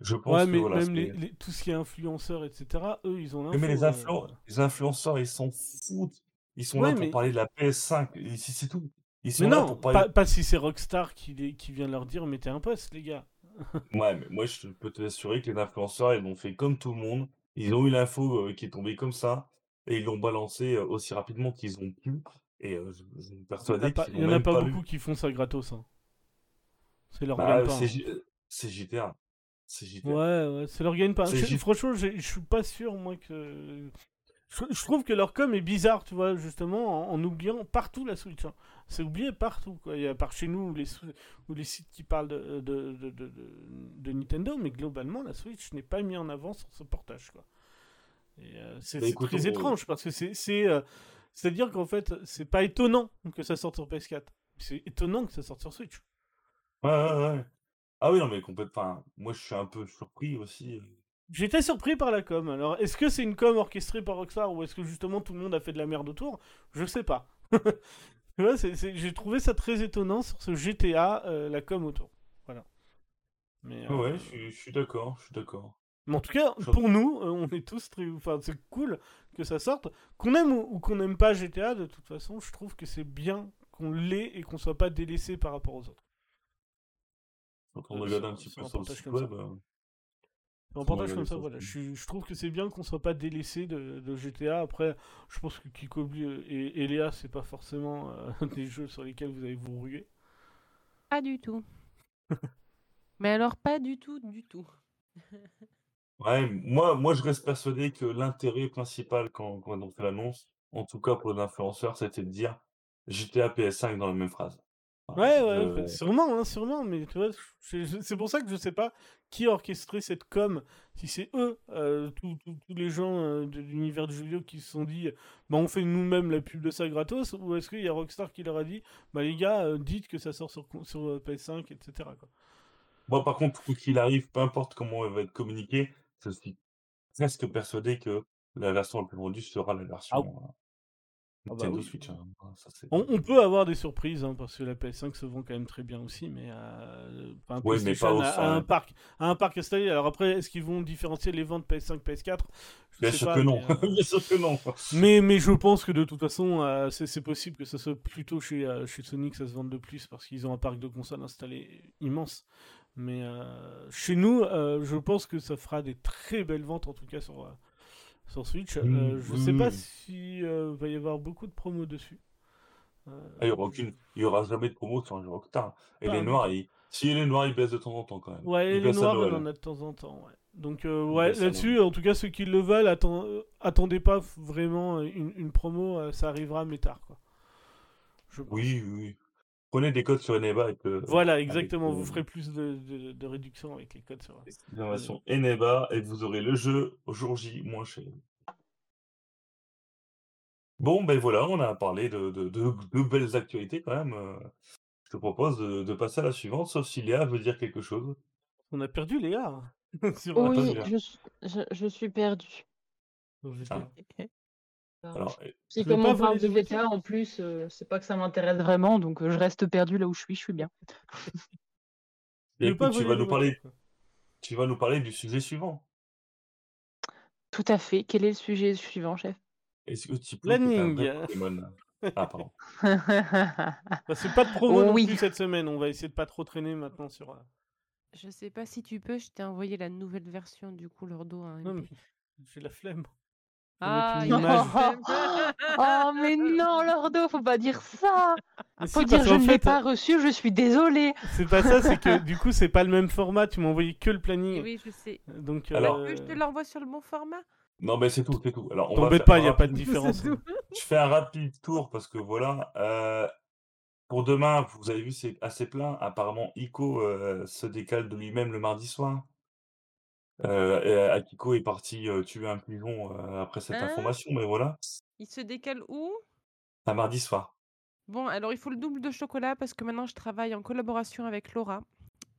Je pense Ouais, que voilà, même les, les- tout ce qui est influenceurs, etc., eux, ils ont l'info. mais les, influ- voilà. les influenceurs, ils s'en foutent. Ils sont Ouais, là pour mais- parler de la PS5. et c'est c'est tout. Ils sont Mais là non, pour parler. pas, pas si c'est Rockstar qui, les- qui vient leur dire mettez un poste, les gars. *laughs* Ouais, mais moi, je peux te assurer que les influenceurs, ils l'ont fait comme tout le monde. Ils ont eu l'info euh, qui est tombée comme ça. Et ils l'ont balancé euh, aussi rapidement qu'ils ont pu. Et euh, je, je a persuadé il y l'ont en a pas, beaucoup qui font ça gratos. hein. C'est leur Bah, gagne-pain. c'est hein. J- c'est GTA. C'est GTA. Ouais, ouais, c'est leur gagne-pain. C'est Franchement, je suis pas sûr, moi, que. Je, je trouve que leur com est bizarre, tu vois, justement, en, en oubliant partout la Switch. hein. C'est oublié partout, quoi. Il y a par chez nous ou les, ou les sites qui parlent de, de, de, de- de- de Nintendo, mais globalement, la Switch n'est pas mise en avant sur ce portage, quoi. Euh, c'est Bah, très étrange, parce que c'est. euh, C'est-à-dire qu'en fait, c'est pas étonnant que ça sorte sur PS4. C'est étonnant que ça sorte sur Switch. Ouais, ouais, ouais. Ah oui, non, mais complètement. Enfin, moi, je suis un peu surpris aussi. J'étais surpris par la com. Alors, est-ce que c'est une com orchestrée par Rockstar ou est-ce que justement tout le monde a fait de la merde autour? Je sais pas. *laughs* J'ai trouvé ça très étonnant sur ce GTA, euh, la com autour. Voilà. Mais, euh, Ouais, je suis, d'accord, je suis d'accord. mais en tout cas, pour nous, euh, on est tous très. Enfin, c'est cool que ça sorte. Qu'on aime ou, ou qu'on n'aime pas GTA, de toute façon, je trouve que c'est bien qu'on l'ait et qu'on soit pas délaissé par rapport aux autres. Quand on regarde un petit peu sur le site web. Euh, Un comme ça, voilà. Je, trouve que c'est bien qu'on soit pas délaissé de, de GTA. Après, je pense que Kikobi et, et Léa, c'est pas forcément euh, *laughs* des jeux sur lesquels vous allez vous ruer. Pas du tout. *laughs* Mais alors, pas du tout, du tout. *laughs* Ouais, moi, moi, je reste persuadé que l'intérêt principal quand, quand on fait l'annonce, en tout cas pour les influenceurs, c'était de dire GTA PS5 dans la même phrase. Ouais, Voilà, ouais, je- bah, sûrement, hein, sûrement. Mais tu vois, c'est pour ça que je sais pas qui a orchestré cette com. Si c'est eux, euh, tous les gens euh, de l'univers du jeu vidéo qui se sont dit, bah, on fait nous-mêmes la pub de ça gratos, ou est-ce qu'il y a Rockstar qui leur a dit, bah les gars, euh, dites que ça sort sur, sur euh, PS5, etc. Quoi. Moi, par contre, quoi qu'il arrive, peu importe comment elle va être communiquée, je suis presque persuadé que la version la plus vendue sera la version euh, Ah bah Nintendo oui. Switch. hein. Ça, c'est- On, on peut avoir des surprises, hein, parce que la PS5 se vend quand même très bien aussi, mais, euh, enfin, mais pas au a, a sein. un parc, a un parc installé. Alors après, est-ce qu'ils vont différencier les ventes PS5, PS4 Je Bien sais sûr pas, que non. mais, euh, *laughs* Bien sûr que non. mais, mais je pense que de toute façon, euh, c'est possible que ce soit plutôt chez, chez Sony que ça se vende de plus, parce qu'ils ont un parc de consoles installé immense. Mais chez nous, je pense que ça fera des très belles ventes, en tout cas sur, sur Switch. Euh, Mm, je oui, sais pas oui. s'il va y avoir beaucoup de promos dessus. Euh, Ah, Il y aura aucune, il y aura jamais de promo sur un jeu Rockstar. Et les noirs, ils... si les noirs, ils baissent de temps en temps quand même. Ouais, et les noirs, on en a de temps en temps, ouais. Donc, euh, ouais, là-dessus, en tout cas, ceux qui le veulent, atten- euh, attendez pas vraiment euh, une, une promo, euh, ça arrivera mais tard, quoi. Je oui, oui. Prenez des codes sur Eneba avec le. Voilà, exactement, vous ferez plus de, de, de réduction avec les codes sur... Eneba et vous aurez le jeu au jour J moins cher. Bon, ben voilà, on a parlé de, de, de- de belles actualités quand même. euh. Je te propose de, de passer à la suivante, sauf si Léa veut dire quelque chose. On a perdu Léa hein, *laughs* euh, Oui, je, suis- je, je suis GTA. *laughs* Alors, euh, Puis comme pas on parle de GTA en plus, euh, c'est pas que ça m'intéresse vraiment, donc euh, je reste perdue là où je suis, je suis bien. *laughs* Écoute, pas tu vas nous parler, tu vas nous parler du sujet suivant. Tout à fait. Quel est le sujet suivant, chef? Est-ce que tu Planning. *laughs* Ah, pardon. *laughs* Bah, c'est pas de promo non Oui. plus cette semaine, on va essayer de pas trop traîner maintenant sur, Je sais pas si tu peux, je t'ai envoyé la nouvelle version du coup à Non, mais j'ai la flemme. Ah. *laughs* Oh, mais non, Lordo, faut pas dire ça. Mais Faut si, dire je ne l'ai pas reçu, je suis désolée. c'est pas ça, c'est que *laughs* du coup, c'est pas le même format. Tu m'as envoyé que le planning. Oui, je sais. Donc, Alors- euh, je te l'envoie sur le bon format Non, mais c'est tout, c'est tout. Alors, on faire pas, il n'y a pas de *laughs* différence. Je fais un rapide tour parce que voilà. euh, pour demain, vous avez vu, c'est assez plein. Apparemment, Ico euh, se décale de lui-même le mardi soir. Euh, et Akiko est parti euh, tuer un pigeon euh, après cette Hein? information, mais voilà. Il se décale où? Un mardi soir. Bon, alors il faut le double de chocolat parce que maintenant je travaille en collaboration avec Laura.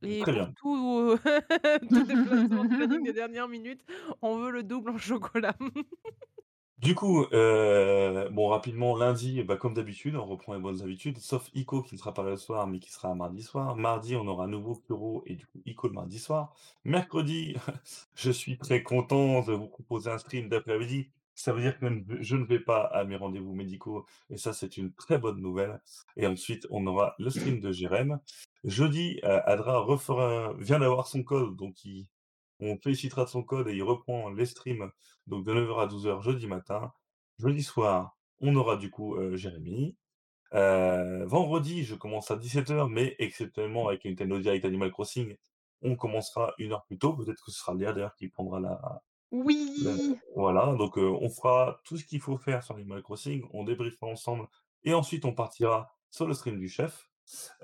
Et Très pour bien. tout, *laughs* tout déplacement de planning des dernières minutes, on veut le double en chocolat. *laughs* Du coup, euh, bon, rapidement, lundi, bah, comme d'habitude, on reprend les bonnes habitudes, sauf Ico qui ne sera pas là le soir, mais qui sera mardi soir. Mardi, on aura un nouveau Kuro et du coup, Ico le mardi soir. Mercredi, *laughs* je suis très content de vous proposer un stream d'après-midi. Ça veut dire que je ne vais pas à mes rendez-vous médicaux et ça, c'est une très bonne nouvelle. Et ensuite, on aura le stream de Jérém. Jeudi, euh, Adra vient d'avoir son code, donc il, on félicitera de son code et il reprend les streams donc de 9h à 12h jeudi matin. Jeudi soir, on aura du coup euh, Jérémy. Euh, vendredi, je commence à 17h, mais exceptionnellement avec une Nintendo Direct Animal Crossing, on commencera une heure plus tôt. Peut-être que ce sera Léa d'ailleurs qui prendra la. la- Oui. Voilà, donc euh, on fera tout ce qu'il faut faire sur Animal Crossing, on débriefera ensemble, et ensuite on partira sur le stream du chef.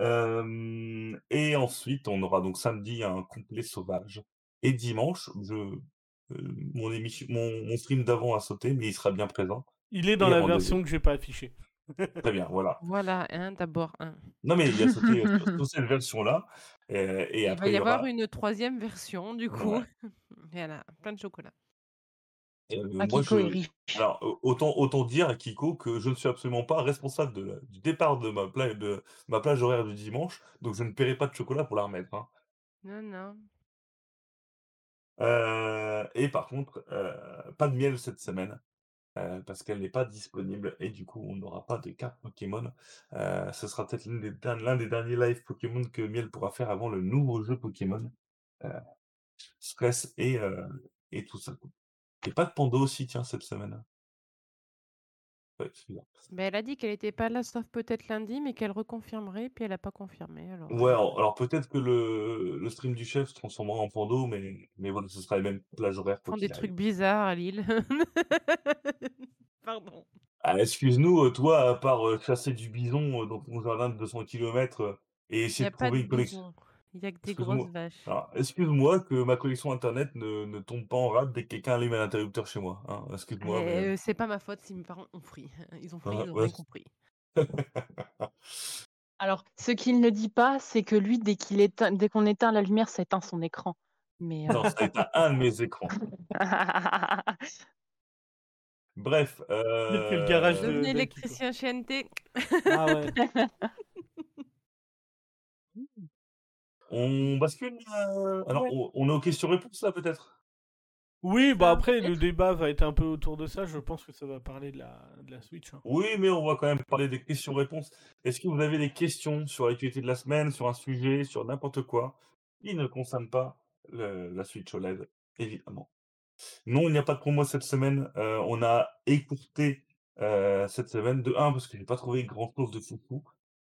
Euh, et ensuite, on aura donc samedi un complet sauvage. Et dimanche, je, euh, mon, émission, mon, mon stream d'avant a sauté, mais il sera bien présent. Il est dans Et la version que j'ai pas affichée. *laughs* Très bien, voilà. voilà, un d'abord un. Non, mais il a sauté sur, *laughs* cette version-là. euh, et Il après, va y il y avoir une troisième version du coup. Ouais. *laughs* voilà, plein de chocolat. euh, moi, je- est riche. Alors, autant, autant dire à Kiko que je ne suis absolument pas responsable de la- du départ de ma, pla- de ma plage horaire du dimanche, donc je ne paierai pas de chocolat pour la remettre. hein. Non, non. Euh, et par contre, euh, pas de miel cette semaine, euh, parce qu'elle n'est pas disponible, et du coup, on n'aura pas de carte Pokémon. Ce sera peut-être l'un des, derniers live Pokémon que Miel pourra faire avant le nouveau jeu Pokémon. Stress et, et tout ça. Et pas de Pando aussi, tiens, cette semaine. Ouais. Mais elle a dit qu'elle était pas là, sauf peut-être lundi, mais qu'elle reconfirmerait, puis elle a pas confirmé. Alors, Ouais, euh, alors, alors peut-être que le, le stream du chef se transformera en Pando, mais, mais voilà, ce sera les mêmes plages horaires. quoi font des qu'il trucs arrive. bizarres à Lille. *laughs* Pardon. Ah, excuse-nous, euh, toi, à part euh, chasser du bison euh, dans ton jardin de 200 km et Il n'y essayer a de pas de trouver une connexion. bison. Il y a que des Excuse-moi. grosses vaches. Alors, excuse-moi que ma connexion internet ne, ne tombe pas en rade dès que quelqu'un allume un interrupteur chez moi. hein. Excuse-moi, mais. Euh, c'est pas ma faute si mes parents ont fri. *laughs* Ils ont fri, Ouais, ils ont ouais. rien compris. Alors, ce qu'il ne dit pas, c'est que lui, dès qu'il éteint, dès qu'on éteint la lumière, ça éteint son écran. Mais euh, non, ça été un de mes écrans. *laughs* Bref. Que le garage euh, de- électricien chez NT. Ah ouais. *laughs* On bascule. euh, Alors, Ouais. on, on est aux questions-réponses là, peut-être? Oui, bah Ça, après, le débat va être un peu autour de ça. Je pense que ça va parler de la, de la Switch. hein. Oui, mais on va quand même parler des questions-réponses. Est-ce que vous avez des questions sur l'actualité de la semaine, sur un sujet, sur n'importe quoi qui ne concerne pas le- la Switch OLED, évidemment? Non, il n'y a pas de promo cette semaine. Euh, on a écourté euh, cette semaine de 1 parce que j'ai pas trouvé grand-chose de foufou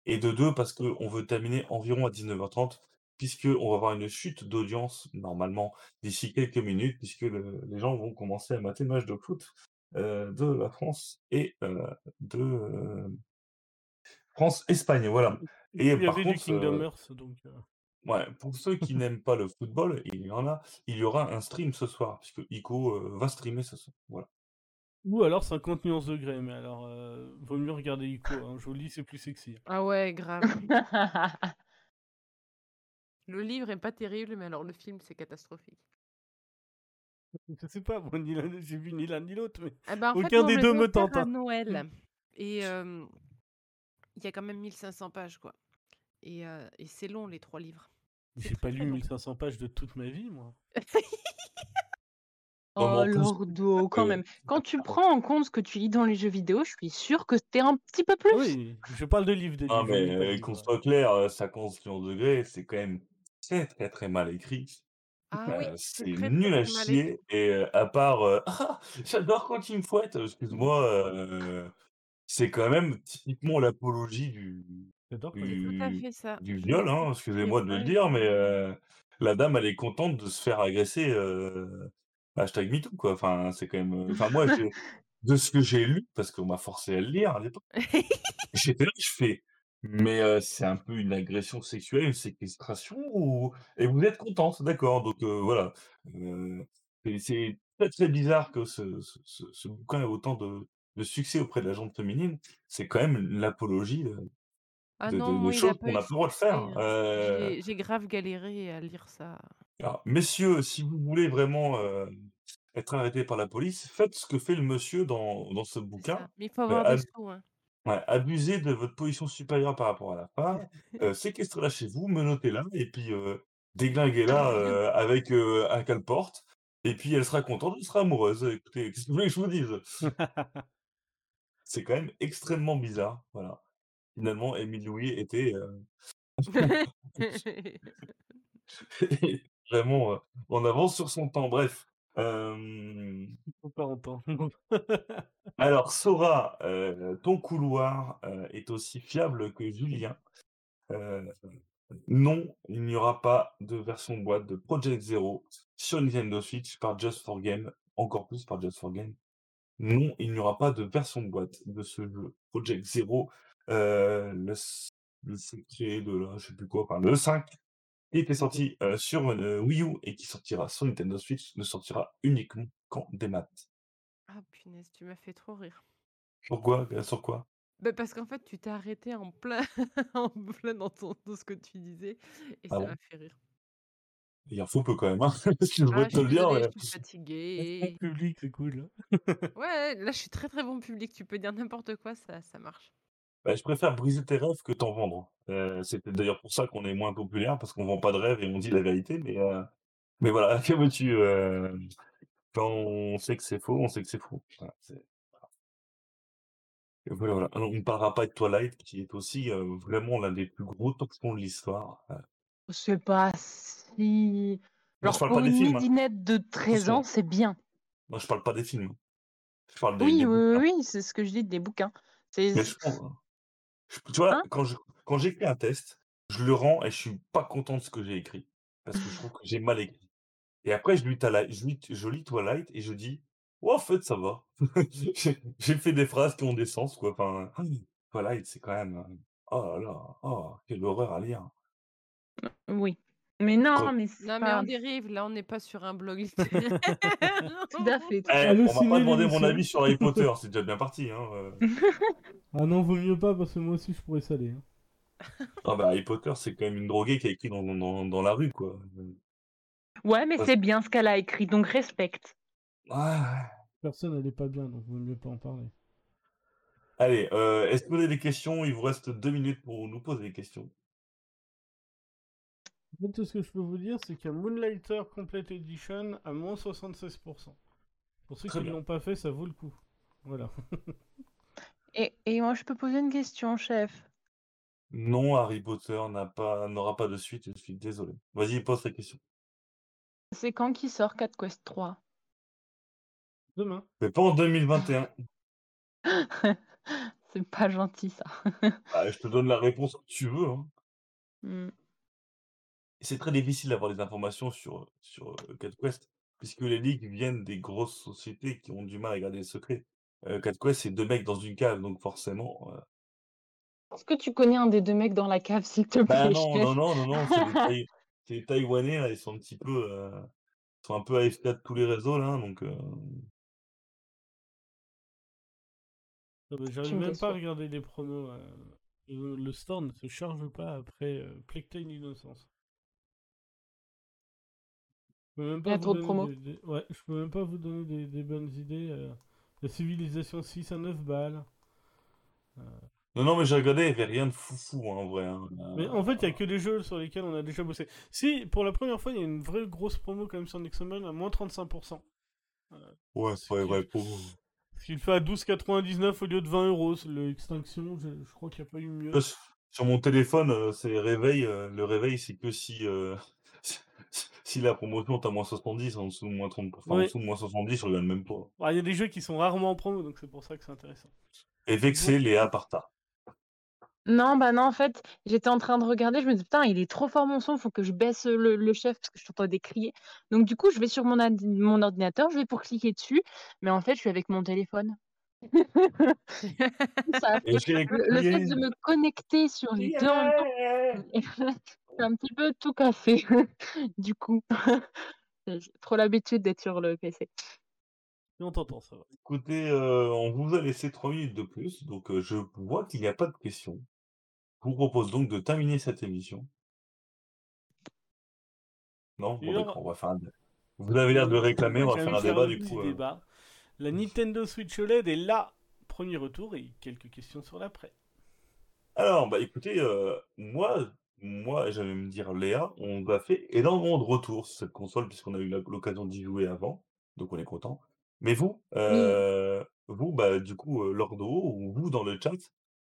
et de 2 parce qu'on veut terminer environ à 19h30 puisqu'on va avoir une chute d'audience normalement d'ici quelques minutes puisque le- les gens vont commencer à mater le match de foot euh, de la France et euh, de euh, France-Espagne. Voilà. Il Et y par avait du contre, Kingdom euh, Hearts, donc. euh, Ouais, pour ceux qui n'aiment pas le football, il y en a, il y aura un stream ce soir, puisque Ico euh, va streamer ce soir. Voilà. Ou alors 50 nuances degrés, mais alors, euh, vaut mieux regarder Ico. Hein. Joli, c'est plus sexy. Ah ouais, grave. *laughs* Le livre est pas terrible, mais alors le film, c'est catastrophique. *laughs* Je sais pas, moi, ni l'un- j'ai vu ni l'un ni l'autre, mais. Ah bah, en fait, Aucun moi, des me deux l'a me offert tente, à hein. Noël. Et euh, il y a quand même 1500 pages, quoi. Et, euh, et c'est long, les trois livres. C'est J'ai très, pas très lu long. 1500 pages de toute ma vie, moi. *laughs* Oh, plus, Lordo, quand euh, même. *laughs* Quand tu prends en compte ce que tu lis dans les jeux vidéo, je suis sûre que t'es un petit peu plus. Oui, je parle de livres, des Ah, livres. je lis mais pas de euh, livres. qu'on soit clair, euh, 50 millions de degrés, c'est quand même très, très, très mal écrit. Ah oui, Heu, c'est c'est très, très, nul à très mal écrit. chier et à part, «Ah! *laughs* J'adore quand il me fouette!» excuse-moi, c'est quand même typiquement l'apologie du J'adore quand C'est tout à du fait ça. du Je ne viol, hein, excusez-moi de le dire, mais la dame, elle est contente de se faire agresser, heu, hashtag MeToo, quoi. Enfin, c'est quand même, enfin moi, *laughs* j'ai de ce que j'ai lu, parce qu'on m'a forcé à le lire à l'époque, *laughs* j'étais là, je fais: «Mais heu, c'est un peu une agression sexuelle, une séquestration ou et vous êtes contente, d'accord». Donc heu, voilà, heu, c'est très, très bizarre que ce ce ce ce bouquin ait autant de de succès auprès de la gente féminine. C'est quand même l'apologie, heu, Ah de de non, de moi, il a choses pas qu'on eu de n'a pas le droit de succès, faire, hein. heu J'ai j'ai grave galéré à lire ça. alors messieurs, si vous voulez vraiment, heu, être arrêtés par la police, faites ce que fait le monsieur dans dans ce C'est bouquin, ça, mais il faut heu, avoir des ab sous, hein. Ouais, abusez de votre position supérieure par rapport à la femme, *laughs* heu, séquestrez-la chez vous, menottez-la et puis, heu, déglinguez-la, heu, avec, heu, un cale-porte et puis elle sera contente, elle sera amoureuse. Écoutez, qu'est-ce que vous voulez que je vous dise? *laughs* C'est quand même extrêmement bizarre, voilà. Finalement, Émile Louis était, heu *laughs* vraiment, heu, en avance sur son temps. Bref, hem Faut pas entendre. *laughs* alors Sora, ton couloir, est aussi fiable que Julien. Non, il n'y aura pas de version boîte de Project Zero sur Nintendo Switch par Just for Games, encore plus par Just for Games. Non, il n'y aura pas de version boîte de ce jeu Project Zero, le le secret de la je sais plus quoi, enfin le 5 qui était sorti, heu, sur, heu, Wii U et qui sortira sur Nintendo Switch, ne sortira uniquement qu'en démat. Ah punaise, tu m'as fait trop rire. Pourquoi? Heu, sur quoi? Bah, parce qu'en fait, tu t'es arrêté en plein *laughs* en plein dans ton dans ce que tu disais et Ah ça bon? m'a fait rire. Il en faut peu quand même, hein, *laughs* excuse-moi Ah, je te le dire, je suis Bon fatiguée. public, c'est cool. *laughs* Ouais, là, je suis très, très bon public, tu peux dire n'importe quoi, ça ça marche. Bah, je préfère briser tes rêves que t'en vendre. Heu, c'est peut-être d'ailleurs pour ça qu'on est moins populaire parce qu'on vend pas de rêves et on dit la vérité, mais heu, mais voilà, *laughs* que veux-tu? Heu, quand on sait que c'est faux, on sait que c'est faux. Voilà, c'est et voilà, voilà. Alors on ne parlera pas de Twilight qui est aussi, heu, vraiment l'un des plus gros torchons de l'histoire, heu C'est pas si Moi, je parle pas pour des une films, hein, midinette de 13 ans, attention. c'est bien. Moi, je parle pas des films, je parle des Oui, des oui, oui, bouquins. oui, c'est ce que je dis des bouquins. C'est Mais je pense je tu vois, hein? quand je quand j'écris un test, je le rends et je suis pas content de ce que j'ai écrit, parce que je trouve que j'ai mal écrit et après je lis Tala je lis je lis Twilight et je dis: «Ouais, en fait, ça va». *laughs* J'ai fait des phrases qui ont des sens, quoi, enfin, Twilight, c'est quand même, heu, oh là là, oh, quelle horreur à lire. Oui. Mais non, mais c'est Non, mais on dérive, là, on n'est pas sur un blog littéraire. *laughs* *laughs* tout à fait, tout eh, on m'a pas demandé mon avis sur Harry Potter, c'est déjà bien parti, hein, heu. *laughs* Ah non, vaut mieux pas parce que moi aussi je pourrais saler. Hein. Ah bah, Harry Potter, c'est quand même une droguée qui a écrit dans dans dans la rue, quoi. Ouais, mais Parce c'est bien ce qu'elle a écrit, donc respecte. Personne elle est pas bien, donc vaut mieux pas en parler. Allez, heu, est-ce que vous avez des questions? Il vous reste 2 minutes pour nous poser des questions. Tout ce que je peux vous dire, c'est qu'il y a Moonlighter Complete Edition à moins 76%. Pour ceux Très qui ne l'ont pas fait, ça vaut le coup. Voilà. *laughs* Et et moi, je peux poser une question, chef? Non, Harry Potter n'a pas n'aura pas de suite, je suis désolé. Vas-y, pose ta question. C'est quand qu'il sort Cat Quest 3? Demain. Mais pas en 2021. *laughs* C'est pas gentil ça. Bah, je te donne la réponse que tu veux, hein. Mmh. Et c'est très difficile d'avoir des informations sur, sur, Cat Quest, puisque les leaks viennent des grosses sociétés qui ont du mal à garder le secret. Heu, Cat Quest, c'est 2 mecs dans une cave, donc forcément, Est-ce que tu connais un des 2 mecs dans la cave, s'il te bah, plaît, non, non, non, non, non, c'est des *laughs* Taï c'est des Taïwanais, là, ils sont un petit peu, ils sont un peu AFK de tous les réseaux, là, donc Tu J'arrive me même pas à déçois. regarder les promos. euh, Le, le store ne se charge pas après euh, Innocence. Je peux même Il y pas a vous trop de donner promos. des, des- Ouais, je peux même pas vous donner des, des bonnes idées. euh. La civilisation 6 à 9 balles. non, non, mais j'ai regardé, il y avait rien de foufou, hein, en vrai, hein, Mais en fait, il y a que des jeux sur lesquels on a déjà bossé. Si, pour la première fois, il y a une vraie grosse promo quand même sur Nexomon à moins 35%. Ouais, Ce ouais, qui, ouais, pour ce qui le fait à 12,99 au lieu de 20 euros. L'extinction, je, je crois qu'il n'y a pas eu mieux. Sur mon téléphone, c'est réveil, le réveil, c'est que si, si la promotion t'as moins 70, en dessous de moins 30%, enfin, en Ouais. dessous de moins 70, je regarde même pas. Bah, Il y a des jeux qui sont rarement en promo, donc c'est pour ça que c'est intéressant. Et vexé, Léa Parta. Non, bah non, en fait, j'étais en train de regarder, je me dis, putain, il est trop fort mon son, faut que je baisse le, le chef parce que je t'entendais crier. Donc, du coup, je vais sur mon, ordinateur, je vais pour cliquer dessus, mais en fait, je suis avec mon téléphone. *laughs* Ça le, le fait de me connecter sur les deux c'est un petit peu tout cassé, *laughs* du coup. *laughs* J'ai trop l'habitude d'être sur le PC. Et on t'entend, ça va. Écoutez, euh, on vous a laissé 3 minutes de plus, donc euh, je vois qu'il n'y a pas de questions. Je vous propose donc de terminer cette émission. Non Bon, Sûr. d'accord, on va faire un... Vous avez l'air de réclamer, on va faire un débat du coup. euh. La Nintendo Switch OLED est là. Premier retour et quelques questions sur l'après. Alors, bah écoutez, euh, moi, moi, j'allais me dire Léa, on a fait énormément de retours sur cette console puisqu'on a eu la- l'occasion d'y jouer avant, donc on est content. Mais vous, euh, vous, bah du coup, euh, Lordo, ou vous dans le chat,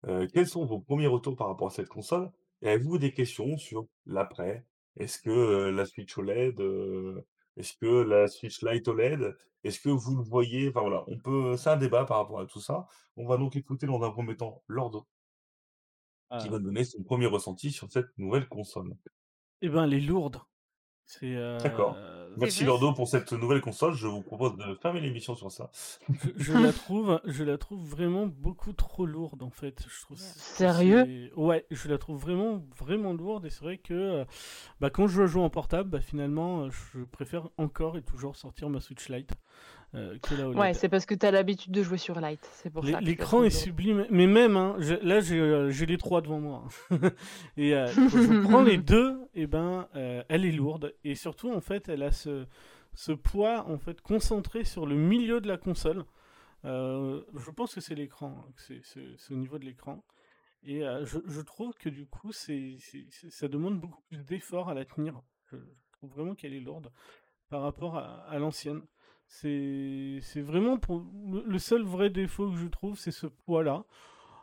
euh, quels sont vos premiers retours par rapport à cette console? Et avez-vous des questions sur l'après? Est-ce que euh, la Switch OLED, euh, est-ce que la Switch Lite OLED, est-ce que vous le voyez? Enfin voilà, on peut, c'est un débat par rapport à tout ça. On va donc écouter dans un premier temps Lordo qui Ah. va donner son premier ressenti sur cette nouvelle console. Eh ben, elle est lourde. C'est. euh, D'accord. Merci. Lordo pour cette nouvelle console. Je vous propose de fermer l'émission sur ça. je, je la *laughs* trouve, je la trouve vraiment beaucoup trop lourde en fait. Je trouve. Sérieux? Ouais, je la trouve vraiment, vraiment lourde et c'est vrai que euh, bah, quand je joue en portable, bah, finalement, euh, je préfère encore et toujours sortir ma Switch Lite euh, que la OLED. Ouais, c'est parce que t'as l'habitude de jouer sur Lite, c'est pour ça. L'écran est sublime, mais même, hein, je- là j'ai euh, j'ai les trois devant moi. *laughs* et euh, *laughs* je prends les deux, et ben, euh, elle est lourde. Et surtout, en fait, elle a ce, ce poids en fait concentré sur le milieu de la console. Je pense que c'est l'écran, hein, c'est au niveau de l'écran. Et je, je trouve que du coup, c'est ça demande beaucoup plus d'effort à la tenir. Je, je trouve vraiment qu'elle est lourde par rapport à, à l'ancienne. C'est vraiment pour le, seul vrai défaut que je trouve, c'est ce poids-là.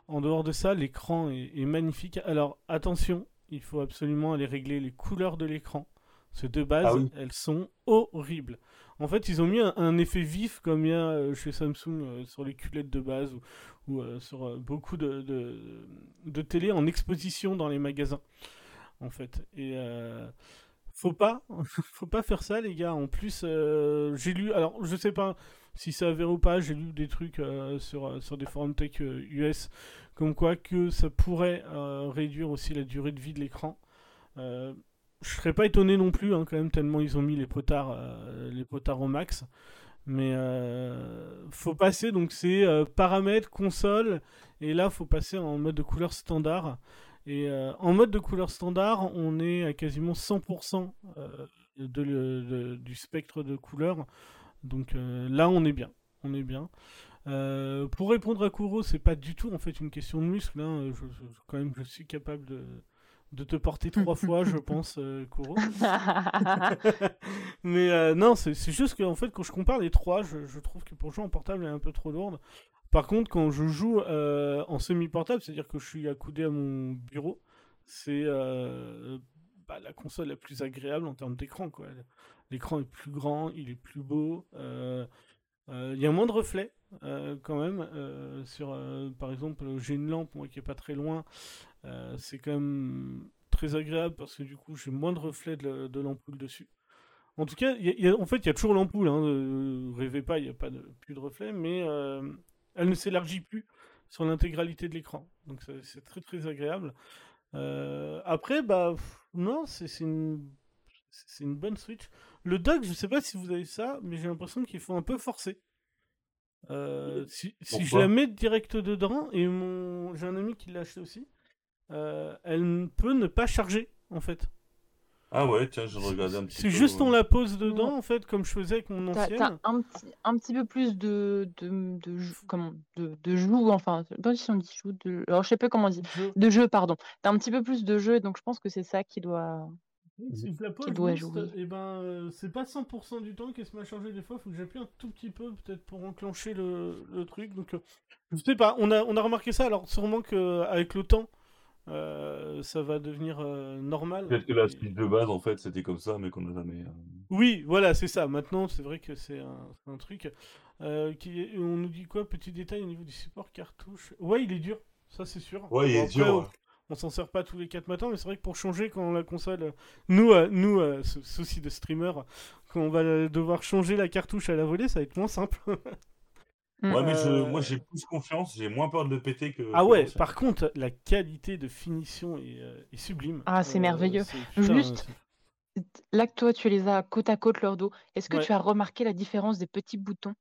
En dehors de ça, l'écran est, est magnifique. Alors attention, il faut absolument aller régler les couleurs de l'écran. Parce que de base, Ah oui. elles sont horribles. En fait, ils ont mis un, un effet vif comme il y a euh, chez Samsung euh, sur les culettes de base ou, ou, euh, sur euh, beaucoup de, de, de télé en exposition dans les magasins. En fait. Et faut pas, *laughs* faut pas faire ça, les gars. En plus, euh, j'ai lu, alors je sais pas si c'est avéré ou pas, j'ai lu des trucs euh, sur, euh, sur des forums tech US, comme quoi que ça pourrait réduire aussi la durée de vie de l'écran. Je serais pas étonné non plus, hein, quand même, tellement ils ont mis les potards, les potards au max. Mais euh, faut passer, donc c'est paramètres, console, et là faut passer en mode de couleur standard. Et euh, en mode de couleur standard, on est à quasiment 100% euh, de le- de- du spectre de couleurs. Donc euh, là, on est bien. On est bien. Pour répondre à Kuro, c'est pas du tout en fait une question de muscle. hein. Je, je- quand même, je suis capable de, de te porter trois fois, je *laughs* pense, euh, Kuro. *laughs* Mais euh, non, c'est c'est juste que en fait, quand je compare les trois, je, je trouve que pour jouer en portable, elle est un peu trop lourde. Par contre, quand je joue euh, en semi-portable, c'est-à-dire que je suis accoudé à mon bureau, c'est euh, bah, la console la plus agréable en termes d'écran. L'écran est plus grand, il est plus beau. euh, Il y a moins de reflets quand même. par exemple, j'ai une lampe qui est pas très loin. c'est quand même très agréable parce que du coup, j'ai moins de reflets de, la- de l'ampoule dessus. En tout cas, en fait, il y a toujours l'ampoule. Hein, rêvez pas, il n'y a pas de, plus de reflets, mais elle ne s'élargit plus sur l'intégralité de l'écran. Donc c'est très très agréable. Euh, après, bah pff, non, c'est une, c'est une bonne Switch. Le dock, je sais pas si vous avez ça, mais j'ai l'impression qu'il faut un peu forcer. Euh, si, si je la mets direct dedans, et mon j'ai un ami qui l'a acheté aussi, euh, elle ne peut ne pas charger en fait. Ah ouais, tiens, je regardais un petit C'est peu. juste on la pose dedans en fait, comme je faisais avec mon ancienne. t'as un petit, un petit peu plus de, de, de, comment, de, de joues, enfin, je sais pas si on dit joue, de, alors je sais pas comment on dit, de jeu, pardon. T'as un petit peu plus de jeu, donc je pense que c'est ça qui doit. Si je la pose doit juste, jouer. et ben euh, c'est pas 100% du temps qu'elle se met à charger des fois, faut que j'appuie un tout petit peu peut-être pour enclencher le, le truc. Donc euh, je sais pas, on a, on a remarqué ça, alors sûrement qu'avec le temps, euh, ça va devenir euh, normal. Peut-être que la suite de base, en fait, c'était comme ça, mais qu'on n'a jamais. euh, Oui, voilà, c'est ça. Maintenant, c'est vrai que c'est un, truc. qui on nous dit quoi? Petit détail au niveau du support cartouche. Ouais, il est dur, ça c'est sûr. Ouais, il est après, dur. on- ouais. on s'en sert pas tous les 4 matins, mais c'est vrai que pour changer quand la console, nous, nous, souci de streamer, quand on va devoir changer la cartouche à la volée, ça va être moins simple. *laughs* Mm. Ouais, mais je, Euh, moi j'ai plus confiance, j'ai moins peur de le péter que. ah ouais, par contre, la qualité de finition est, euh, est sublime. Ah, c'est merveilleux. c'est- putain, Juste, Là que toi, tu les as côte à côte leurs dos, est-ce que Ouais. tu as remarqué la différence des petits boutons?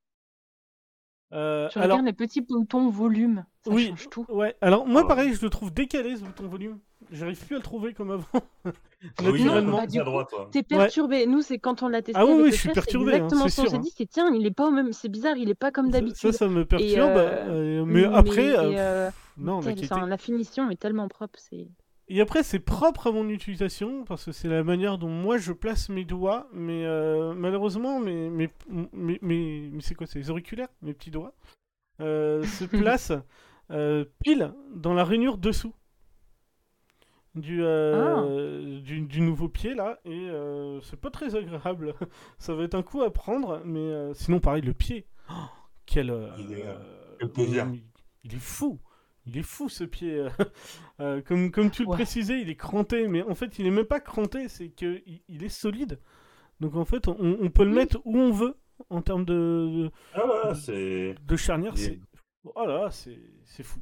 Euh, Tu alors, regardes les petits boutons volume, ça Oui. change tout. ouais. Alors moi, Ah. pareil, je le trouve décalé ce bouton volume. J'arrive plus à le trouver comme avant. Ah *laughs* oui, bah, du coup. T'es perturbé. Nous, c'est quand on l'a testé Ah oui, avec oui, le je suis perturbé, hein, exactement c'est ce qu'on s'est sûr, hein. dit. C'est tiens, il est pas au même, c'est bizarre, il est pas comme Ça- d'habitude. Ça, ça me perturbe. euh, euh, mais après, Mais, euh, pff, non, la finition est tellement propre, c'est. Et après, c'est propre à mon utilisation parce que c'est la manière dont moi je place mes doigts. Mais euh, malheureusement, mes, mes, mes, mes- mais c'est quoi C'est les auriculaires Mes petits doigts euh, se *laughs* placent euh, pile dans la rainure dessous du, euh, du, du nouveau pied là. Et euh, c'est pas très agréable. Ça va être un coup à prendre. Mais euh, sinon, pareil, le pied. Oh, quel, euh, Il est, euh, euh, quel plaisir. il- il est fou. Il est fou ce pied. euh. *laughs* Euh, comme, comme tu le Ouais. précisais, il est cranté, mais en fait, il est même pas cranté, c'est que il, il est solide. Donc en fait, on, on peut le Oui. mettre où on veut en termes de, Ah ouais, de, de charnière. C'est oh là c'est c'est fou.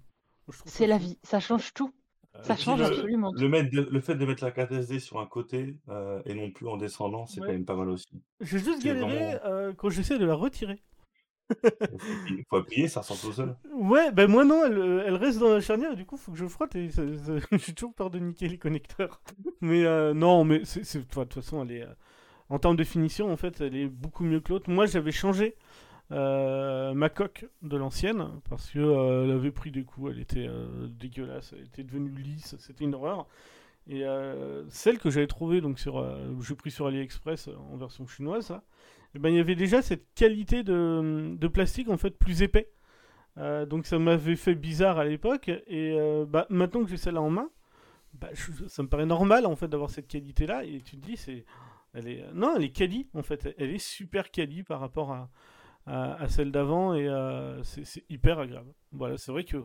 C'est la fou. vie, ça change tout. Euh, Ça change le- absolument. Le, mettre de- le fait de mettre la carte SD sur un côté euh, et non plus en descendant, c'est Ouais. quand même pas mal aussi. J'ai juste galéré vraiment- euh, quand j'essaie de la retirer. Il faut appuyer, ça ressort tout seul. Ouais, ben moi non, elle, euh, elle reste dans la charnière du coup, faut que je frotte et *laughs* j'ai toujours peur de niquer les connecteurs. Mais euh, non, mais de toute façon, elle est, euh, en termes de finition, en fait, elle est beaucoup mieux que l'autre. Moi, j'avais changé ma coque de l'ancienne parce que elle avait pris des coups, elle était dégueulasse, elle était devenue lisse, c'était une horreur. Et celle que j'avais trouvée, donc sur, j'ai pris sur AliExpress en version chinoise, eh ben, il y avait déjà cette qualité de, de plastique en fait plus épais. Euh, donc ça m'avait fait bizarre à l'époque. Et euh, bah, maintenant que j'ai celle-là en main, bah, ça me paraît normal en fait d'avoir cette qualité-là. Et tu te dis c'est, elle est, non elle est quali en fait, elle est super quali par rapport à, à, celle d'avant. Et euh, c'est c'est hyper agréable. Voilà, c'est vrai que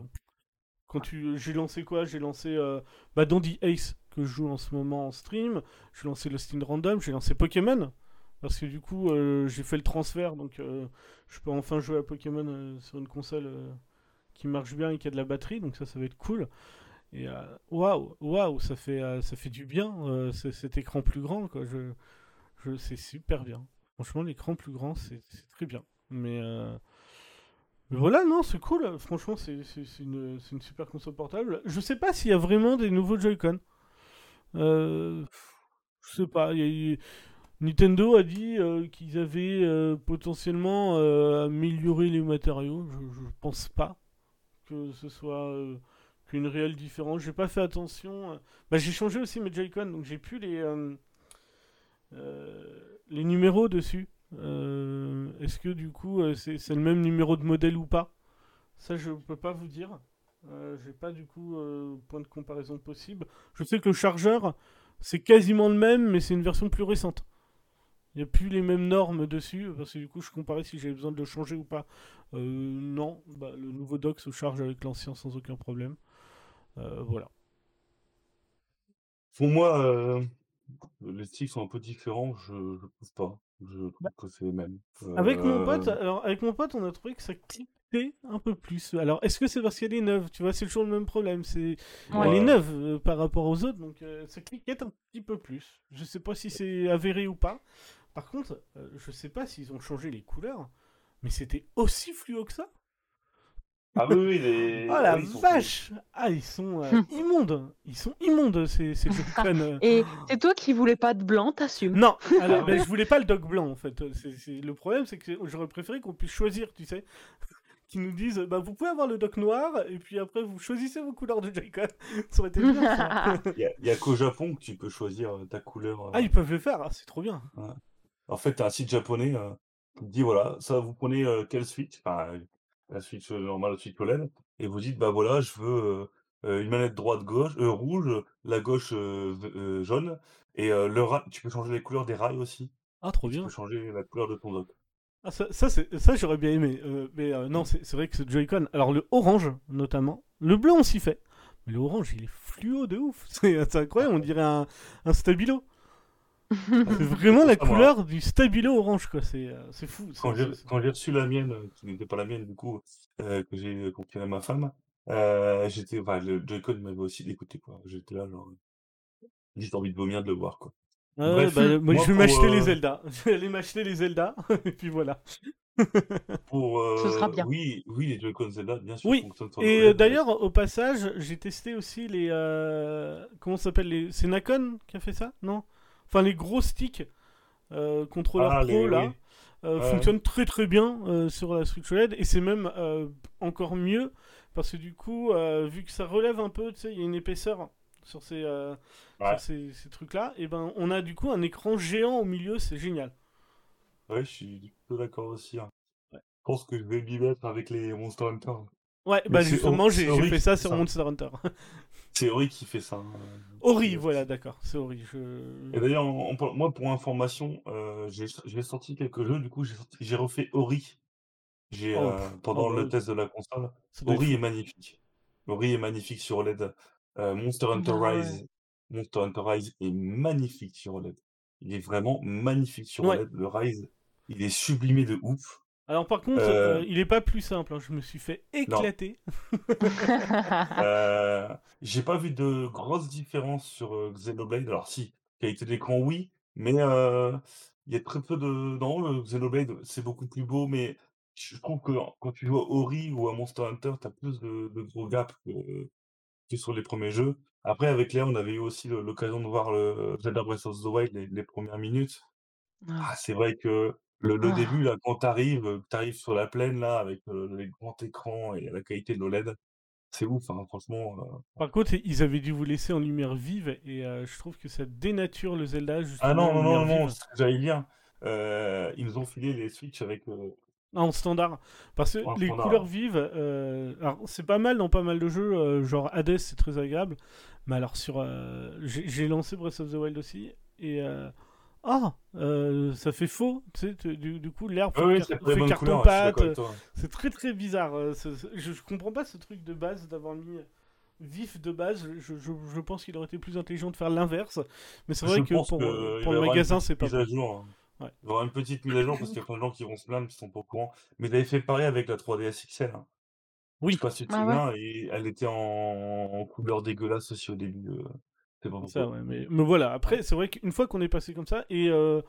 quand tu, j'ai lancé quoi? J'ai lancé euh, bah, Dandy Ace que je joue en ce moment en stream, j'ai lancé Lost in Random, j'ai lancé Pokémon parce que du coup euh, j'ai fait le transfert donc euh, je peux enfin jouer à Pokémon euh, sur une console qui marche bien et qui a de la batterie, donc ça, ça va être cool. Et waouh, waouh, ça fait, ça fait du bien, ce- cet écran plus grand, quoi. Je, je, c'est super bien. Franchement, l'écran plus grand, c'est très bien. Mais, voilà, non, c'est cool. Franchement, c'est une, une super console portable. Je sais pas s'il y a vraiment des nouveaux Joy-Con. Je sais pas. Nintendo a dit euh, qu'ils avaient euh, potentiellement euh, amélioré les matériaux. Je, je pense pas que ce soit qu'une réelle différence. J'ai pas fait attention. Bah, j'ai changé aussi mes Joy-Con, donc j'ai plus les les numéros dessus. Est-ce que du coup c'est le même numéro de modèle ou pas? Ça, je peux pas vous dire. J'ai pas du coup point de comparaison possible. Je sais que le chargeur c'est quasiment le même, mais c'est une version plus récente. Il n'y a plus les mêmes normes dessus, parce que du coup je comparais si j'avais besoin de le changer ou pas. Euh, non, bah, le nouveau dock se charge avec l'ancien sans aucun problème. Euh, voilà. Pour moi, euh, les sticks sont un peu différents, je ne trouve pas. Je trouve que c'est les mêmes. Avec mon pote, alors avec mon pote, on a trouvé que ça cliquait un peu plus. Alors, est-ce que c'est parce qu'elle est neuve Tu vois, c'est toujours le même problème. C'est Ouais. elle est neuve euh, par rapport aux autres, donc euh, ça cliquait un petit peu plus. Je sais pas si c'est avéré ou pas. Par contre, euh, je sais pas s'ils ont changé les couleurs, mais c'était aussi fluo que ça. Ah oui, oui, les... *laughs* Oh la oui, ils sont- vache Ah, ils sont euh, *laughs* immondes Ils sont immondes, ces, ces Joy-Con. *laughs* Et c'est toi qui voulais pas de blanc, t'assumes. Non, alors, Ah ben, je voulais pas le dog blanc en fait. C'est- c'est- Le problème, c'est que j'aurais préféré qu'on puisse choisir, tu sais. Qu'ils nous disent, bah, vous pouvez avoir le dock noir, et puis après, vous choisissez vos couleurs de Joy-Con. Ça aurait été bien. Il y a, qu'au Japon que tu peux choisir euh, ta couleur. euh. ah, ils peuvent le faire, ah, c'est trop bien. En fait, tu as un site japonais euh, qui te dit voilà, ça vous prenez euh, quelle Switch Enfin, euh, la Switch euh, normale, la Switch OLED, et vous dites bah voilà, je veux euh, euh, une manette droite gauche, euh, rouge, la gauche euh, euh, jaune, et euh, le ra- tu peux changer les couleurs des rails aussi, Ah, trop et tu bien. peux changer la couleur de ton dock. Ah, ça, ça, c'est- ça, j'aurais bien aimé. euh, mais euh, non, c'est c'est vrai que ce Joy-Con. Alors, le orange, notamment. Le bleu, on s'y fait. Mais le orange, il est fluo de ouf. *laughs* C'est c'est incroyable, on *laughs* dirait un, un stabilo. *laughs* C'est vraiment la moi. couleur du stabilo orange, quoi. C'est euh, c'est fou. Quand c'est- j'ai c'est- quand j'ai reçu la mienne, euh, qui n'était pas la mienne du coup, euh, que j'ai confiée à ma femme, euh, j'étais, enfin, le Joy-Con m'avait aussi dégoûté quoi. J'étais là genre, j'ai envie de vomir de le voir quoi. Ah Bref, bah, moi, moi, je vais m'acheter les Zelda. Je vais aller m'acheter les Zelda. *laughs* et puis voilà. Pour, *laughs* Ce sera bien. oui, oui, les Joy-Con Zelda, bien sûr, Oui, Et euh, d'ailleurs, au passage, j'ai testé aussi les. euh, comment ça s'appelle les... C'est Nakon qui a fait ça Non? Enfin, les gros sticks euh, contrôleurs Ah, pro les- là oui. euh, Ouais. fonctionnent très très bien euh, sur la Switch OLED et c'est même euh, encore mieux parce que du coup, euh, vu que ça relève un peu, tu sais, il y a une épaisseur sur ces, euh, Ouais. sur ces, ces trucs-là, et ben on a du coup un écran géant au milieu, c'est génial. Ouais, je suis d'accord aussi. hein. Ouais. Je pense que je vais m'y mettre avec les Monster Hunter. Ouais, Mais bah justement, j'ai fait ça sur ça. Monster Hunter. *laughs* C'est Ori qui fait ça. hein. Ori, Euh, voilà, d'accord, c'est Ori. Je... Et d'ailleurs, moi, pour information, euh, j'ai sorti quelques jeux. Du coup, j'ai refait Ori. J'ai Oh, euh, pendant oh, le test de la console. Ori est magnifique. Ori est magnifique sur OLED. Euh, Monster Hunter Ah ouais. Rise. Monster Hunter Rise est magnifique sur OLED. Il est vraiment magnifique sur Ouais. OLED. Le Rise, il est sublimé de ouf. Alors par contre, Euh, euh, il est pas plus simple. hein. Je me suis fait éclater. *laughs* Euh, j'ai pas vu de grosses différences sur euh, Xenoblade. Alors si, qualité d'écran, oui, mais euh, il y a très peu de... Non, le Xenoblade, c'est beaucoup plus beau, mais je trouve que quand tu joues à Ori ou à Monster Hunter, t'as plus de, de gros gaps que, que sur les premiers jeux. Après, avec Léa, on avait eu aussi l'occasion de voir le Zelda Breath of the Wild les, les premières minutes. Ah. Ah, c'est vrai que le, le Ah. début, là, quand t'arrives, t'arrives sur la plaine, là, avec euh, les grands écrans et la qualité de l'OLED, c'est ouf, hein, franchement. euh. Par contre, ils avaient dû vous laisser en lumière vive et euh, je trouve que ça dénature le Zelda Ah non, non, non, non, j'allais dire. Euh, ils nous ont filé les Switch avec... Ah, en standard. Parce que les standard, couleurs vives, alors c'est pas mal dans pas mal de jeux, genre Hades c'est très agréable. Mais alors sur, euh, j'ai lancé Breath of the Wild aussi et ah, euh, ça fait faux. Tu sais, tu- du, du coup l'herbe Oui, fait, oui, carton je pâte. C'est très très bizarre. euh, je, je comprends pas ce truc de base d'avoir mis vif de base. Je, je, je pense qu'il aurait été plus intelligent de faire l'inverse. Mais c'est vrai Je que pour, que euh, il pour le magasin, petite c'est pas mise à jour. hein. Ouais. Il y aura une petite mise à jour parce qu'il y a plein de gens qui vont se plaindre, qui sont pas au courant. Mais ils avaient fait pareil avec la 3DS XL. hein. Je Oui, sais pas si tu te Ah ouais? souviens, et elle était en, en couleur dégueulasse aussi au début. euh, C'est c'est ça, ouais. Mais, mais voilà, après, c'est vrai qu'une fois qu'on est passé comme ça, et euh,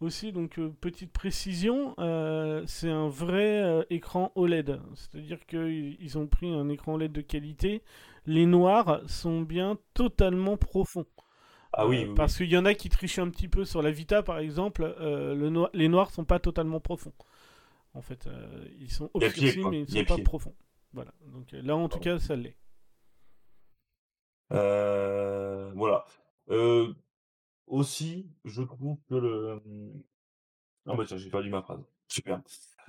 aussi, donc, euh, petite précision, euh, c'est un vrai écran OLED. C'est-à-dire qu'ils ils ont pris un écran OLED de qualité. Les noirs sont bien totalement profonds. Ah oui, oui, parce qu'il y en a qui trichent un petit peu sur la Vita, par exemple. le les noirs sont pas totalement profonds. En fait, ils sont quoi. mais ils a sont pas profonds. Voilà. Donc là, en tout cas, ça l'est. Euh, voilà. Euh, aussi, je trouve que le... Ah bah tiens, j'ai perdu ma phrase. Super.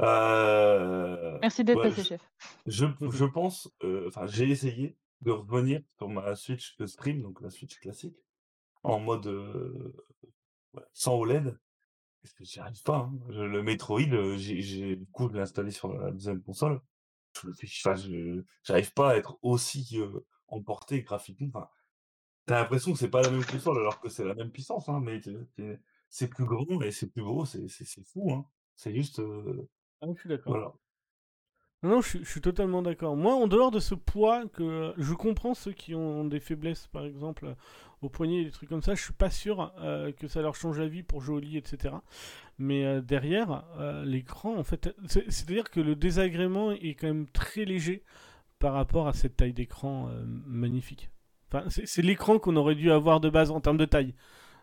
Euh, Merci d'être ouais, passé, je, chef. je, je pense, enfin, j'ai essayé de revenir sur ma Switch de stream, donc la Switch classique, en mode sans OLED. Parce que j'y arrive pas. hein. Le Metroid, j'ai, du coup, je l'ai installé sur la deuxième console. Je, le fais- j'arrive pas à être aussi emporté graphiquement. Enfin, t'as l'impression que c'est pas la même console alors que c'est la même puissance, hein, mais c'est, plus grand et c'est plus beau, c'est, fou, hein. C'est juste, euh, Ah, je suis d'accord. voilà. Non, non, je, suis- je suis totalement d'accord. Moi, en dehors de ce poids, que je comprends ceux qui ont des faiblesses, par exemple, au poignet, des trucs comme ça, je suis pas sûr euh, que ça leur change la vie pour jouer au lit, etc. Mais euh, derrière, euh, l'écran, en fait, c'est- c'est-à-dire que le désagrément est quand même très léger par rapport à cette taille d'écran euh, magnifique. C'est l'écran qu'on aurait dû avoir de base en termes de taille.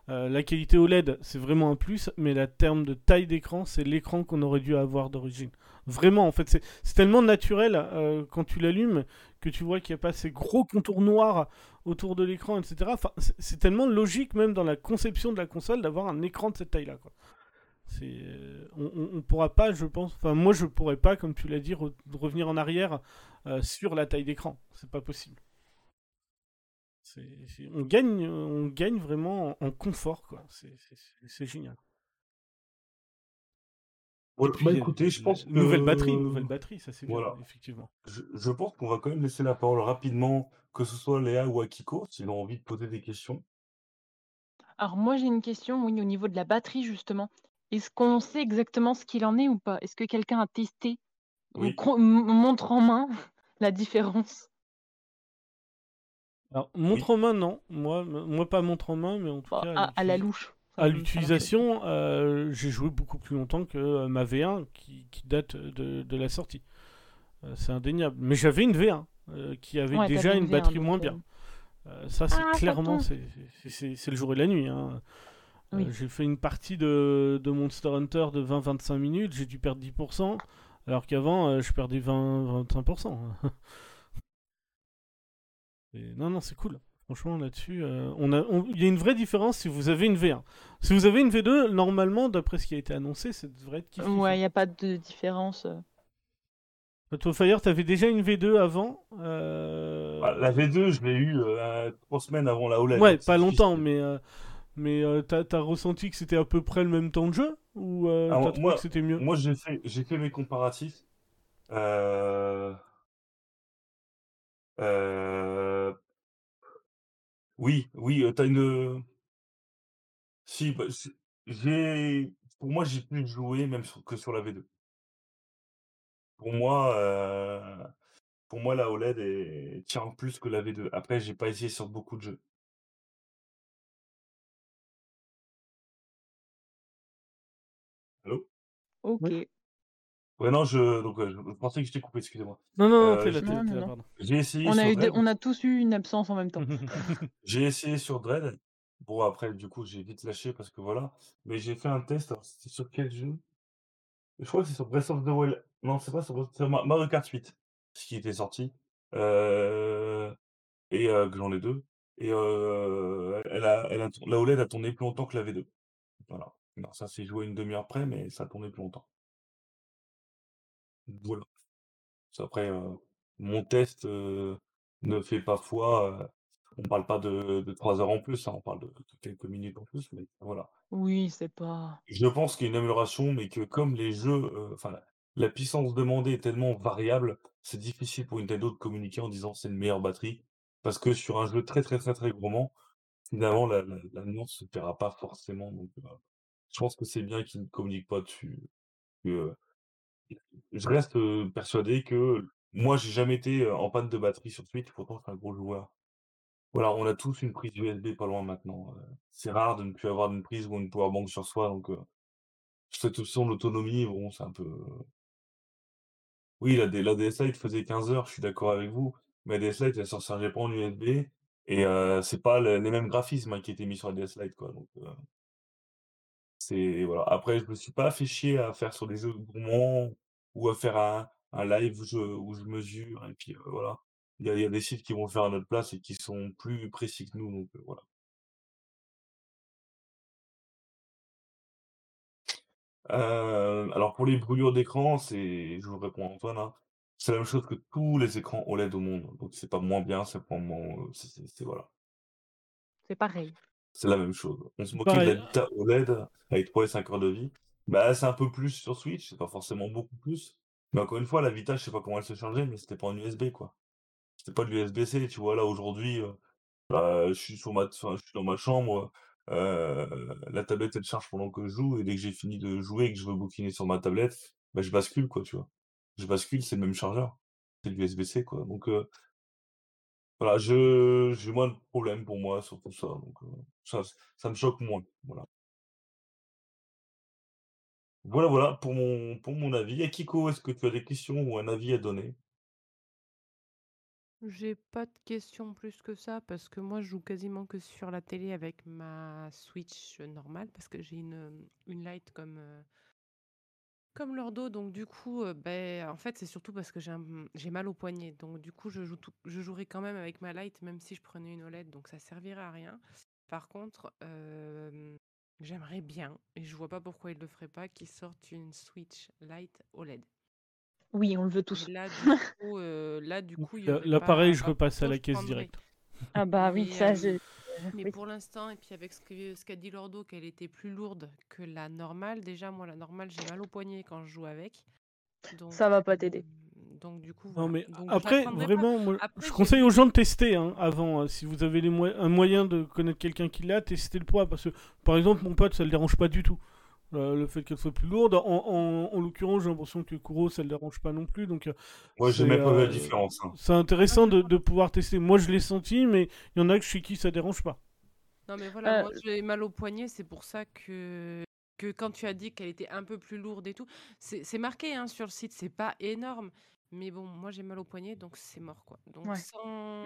Euh, la qualité OLED, c'est vraiment un plus, mais la terme de taille d'écran, c'est l'écran qu'on aurait dû avoir d'origine. Vraiment, en fait, c'est tellement naturel euh, quand tu l'allumes que tu vois qu'il n'y a pas ces gros contours noirs autour de l'écran, etc. C'est tellement logique même dans la conception de la console d'avoir un écran de cette taille-là. C'est, euh, on, on- on pourra pas, je pense. Enfin, moi, je pourrais pas, comme tu l'as dit, re- revenir en arrière euh, sur la taille d'écran. C'est pas possible. C'est- c'est- on, gagne, on gagne vraiment en, en confort, quoi. C'est- c'est- c'est c'est génial. Puis, bah écoutez, je une pense Nouvelle que- batterie, nouvelle batterie, ça c'est bien, Voilà. effectivement. Je, je pense qu'on va quand même laisser la parole rapidement, que ce soit Léa ou Akiko, s'ils ont envie de poser des questions. Alors moi j'ai une question, oui, au niveau de la batterie justement. Est-ce qu'on sait exactement ce qu'il en est ou pas? Est-ce que quelqu'un a testé ou Oui. montre en main *laughs* la différence? Alors, montre en main, non. Moi, moi pas montre en main, mais en tout Bah, cas, à, à la louche. à l'utilisation, euh, j'ai joué beaucoup plus longtemps que euh, ma V1 qui, qui date de, de la sortie. Euh, c'est indéniable. Mais j'avais une V1 euh, qui avait Ouais, déjà une V1, batterie moins bien. Euh, ça, c'est Ah, clairement, tombe. c'est c'est- c'est- c'est le jour et la nuit. hein. Euh, j'ai fait une partie de, de Monster Hunter de 20-25 minutes, j'ai dû perdre 10%, alors qu'avant, euh, je perdais 20-25%. *laughs* Et non, non, c'est cool. Franchement, là-dessus, euh, on a, on- il y a une vraie différence si vous avez une V1. Si vous avez une V2, normalement, d'après ce qui a été annoncé, ça devrait être kiff Ouais, il n'y a pas de différence. euh. Toi, Fire, t'avais déjà une V2 avant euh, Bah, la V2, je l'ai eu euh, trois semaines avant la OLED. Ouais, pas longtemps, difficile. mais, euh, mais euh, t'as ressenti que c'était à peu près le même temps de jeu Ou euh, Alors, t'as trouvé moi- que c'était mieux? Moi, j'ai fait, j'ai fait mes comparatifs. Euh... euh, Oui, oui, t'as une. Si, bah, c'est- j'ai. Pour moi, j'ai plus joué même sur- que sur la V2. Pour moi, euh, pour moi, la OLED est... tient plus que la V2. Après, j'ai pas essayé sur beaucoup de jeux. Ok. Oui. Ouais, non, je, donc, ouais, je... pensais que je t'ai coupé, excusez-moi. Non, non, non, Euh, là, Non, non, pardon. J'ai essayé On sur a, eu Dread. on a tous eu une absence en même temps. *laughs* J'ai essayé sur Dread. Bon, après, du coup, j'ai vite lâché parce que voilà. Mais j'ai fait un test. Alors, c'était sur quel jeu? Je crois que c'est sur Breath of the Wild. Non, c'est pas sur Mario Kart 8, ce qui était sorti. Euh, Et euh, que j'en ai deux. Et euh, elle a, elle a, la OLED a tourné plus longtemps que la V2. Voilà. Non, ça s'est joué une demi-heure près, mais ça a tourné plus longtemps. Voilà. Après, mon test ne fait pas foi. on parle pas de, de 3 heures en plus, hein, on parle de, de quelques minutes en plus, mais voilà. Oui, c'est pas. Je pense qu'il y a une amélioration, mais que comme les jeux, enfin, la, la puissance demandée est tellement variable, c'est difficile pour Nintendo de communiquer en disant c'est une meilleure batterie, parce que sur un jeu très très très très gourmand, finalement la, la, la nuance se paiera pas forcément. Donc, je pense que c'est bien qu'ils ne communiquent pas dessus. je reste persuadé que moi j'ai jamais été en panne de batterie sur Switch, pourtant je suis un gros joueur. Voilà, on a tous une prise USB pas loin maintenant. c'est rare de ne plus avoir une prise ou une powerbank sur soi, donc cette option de l'autonomie, bon, c'est un peu. Oui, la, la faisait 15 heures, je suis d'accord avec vous, mais la DS Lite elle s'en chargeait pas en USB et euh, c'est pas le- les mêmes graphismes hein, qui étaient mis sur la DS Lite, quoi. C'est voilà. Après, je me suis pas fait chier à faire sur des jeux gourmands ou à faire un, un live où je, mesure et puis voilà. Il y a, des sites qui vont faire à notre place et qui sont plus précis que nous, donc voilà. Alors pour les brûlures d'écran, c'est, je vous réponds Antoine, hein, c'est la même chose que tous les écrans OLED au monde. Donc c'est pas moins bien, c'est pas moins, voilà, C'est pareil. C'est la même chose. On se moquait de la Vita OLED avec 3 et 5 heures de vie. Bah c'est un peu plus sur Switch, c'est pas forcément beaucoup plus. Mais encore une fois, la Vita, je sais pas comment elle se chargeait, mais c'était pas en USB quoi. C'était pas de l'USB-C, tu vois là aujourd'hui. euh, Bah, je suis sur ma enfin, je suis dans ma chambre, heu, la tablette elle charge pendant que je joue et dès que j'ai fini de jouer et que je veux bouquiner sur ma tablette, bah, je bascule quoi, tu vois? Je bascule, c'est le même chargeur. C'est de l'USB-C quoi, donc heu, voilà, je j'ai moins de problèmes pour moi sur tout ça, donc ça ça me choque moins, voilà. Voilà, voilà pour mon pour mon avis. Et Kiko, est-ce que tu as des questions ou un avis à donner? J'ai pas de questions plus que ça parce que moi je joue quasiment que sur la télé avec ma Switch normale parce que j'ai une, une comme, comme Lordo donc du coup euh, ben, en fait c'est surtout parce que j'ai un- j'ai mal au poignet donc du coup je, joue tout- je jouerai quand même avec ma Lite même si je prenais une OLED donc ça servirait à rien. Par contre euh, j'aimerais bien et je vois pas pourquoi ils le feraient pas qu'ils sortent une Switch Lite OLED. Oui, on le veut tous. Et là du *laughs* coup, euh, là, du coup il y Là, aurait là, pas- pareil, je bah, repasse à la caisse prendrais- directe. Ah bah oui, Mais, ça, euh, j'ai... *laughs* Mais oui. pour l'instant, et puis avec ce qu'a dit Lordo, qu'elle était plus lourde que la normale, déjà, moi, la normale, j'ai mal au poignet quand je joue avec. Donc, Ça va pas t'aider. euh, Donc, du coup, Non mais Donc, après, vraiment, moi, Après, je conseille aux gens de tester hein, avant. hein. si vous avez les un moyen de connaître quelqu'un qui l'a, testez le poids. Parce que, par exemple, mon pote, ça le dérange pas du tout. Euh, le fait qu'elle soit plus lourde. En, en- en l'occurrence, j'ai l'impression que Kuro, ça le dérange pas non plus. Donc, euh, Moi, j'ai c'est, même pas vu euh, la différence. hein. c'est intéressant de, de pouvoir tester. Moi, je l'ai senti, mais il y en a que chez qui ça dérange pas. Non, mais voilà, Euh, moi, j'ai mal au poignet, c'est pour ça que, que quand tu as dit qu'elle était un peu plus lourde et tout, c'est c'est marqué hein, sur le site, c'est pas énorme. Mais bon, moi, j'ai mal au poignet, donc c'est mort, quoi. Donc, Ouais. sans...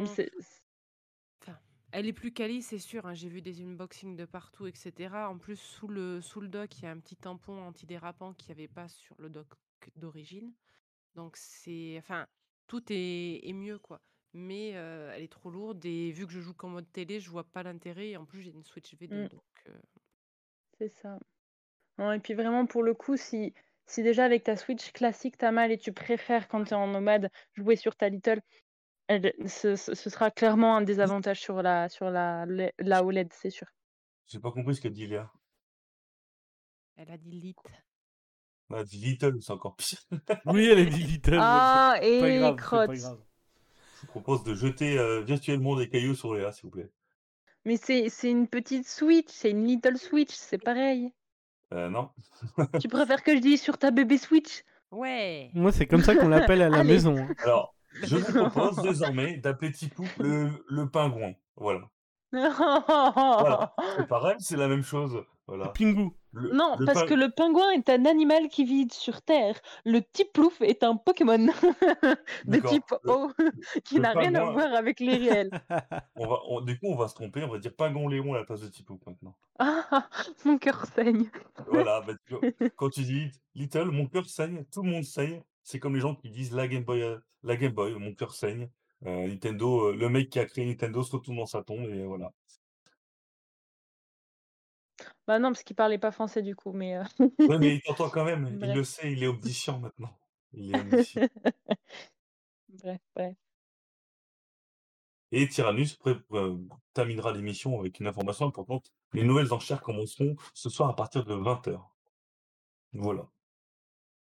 Elle est plus quali, c'est sûr. hein, J'ai vu des unboxings de partout, etc. En plus, sous le, sous le dock, il y a un petit tampon antidérapant qu'il n'y avait pas sur le dock d'origine. Donc, c'est. Enfin, tout est, est mieux, quoi. Mais euh, elle est trop lourde et vu que je joue qu'en mode télé, je vois pas l'intérêt. Et en plus, j'ai une Switch V2. Mm. Donc, euh, C'est ça. Non, et puis vraiment, pour le coup, si, si déjà avec ta Switch classique, t'as mal et tu préfères quand tu es en nomade jouer sur ta Little, elle- ce, sera clairement un désavantage sur la, sur la, la OLED, c'est sûr. J'ai pas compris ce qu'a dit Léa. elle a dit lit. Elle a dit Little, c'est encore pire. *laughs* Oui, elle a dit Little. Ah, et grave, crotte. grave. Je vous propose de jeter euh, virtuellement des cailloux sur Léa, s'il vous plaît. Mais c'est c'est une petite Switch, c'est une Little Switch, c'est pareil. Euh, non. tu préfères que je dise sur ta bébé Switch? Ouais. Moi, c'est comme ça qu'on l'appelle à la Allez. maison. hein. Alors, je vous propose *laughs* désormais d'appeler Tipou le, le pingouin. Voilà. Voilà. C'est *laughs* pareil, c'est la même chose. Voilà. Pingu. Le- Non, le parce ping- que le pingouin est un animal qui vit sur Terre. Le Tiplouf est un Pokémon *laughs* de type Le- O qui n'a rien à voir avec les réels. On va, on- du coup, on va se tromper, on va dire Pingon Léon à la place de Tipou maintenant. Ah, mon cœur saigne. Voilà, bah, quand tu dis Little, mon cœur saigne, tout le monde saigne. C'est comme les gens qui disent la Game Boy, euh, la Game Boy, mon cœur saigne. Euh, Nintendo, euh, le mec qui a créé Nintendo se retourne dans sa tombe et voilà. Bah non, parce qu'il parlait pas français du coup, mais. Ouais, mais il t'entend quand même, *laughs* il le sait, il est omniscient maintenant. Il est omniscient. *laughs* bref, bref. Et Tyrannus euh, terminera l'émission avec une information importante. Les nouvelles enchères commenceront ce soir à partir de 20h. Voilà.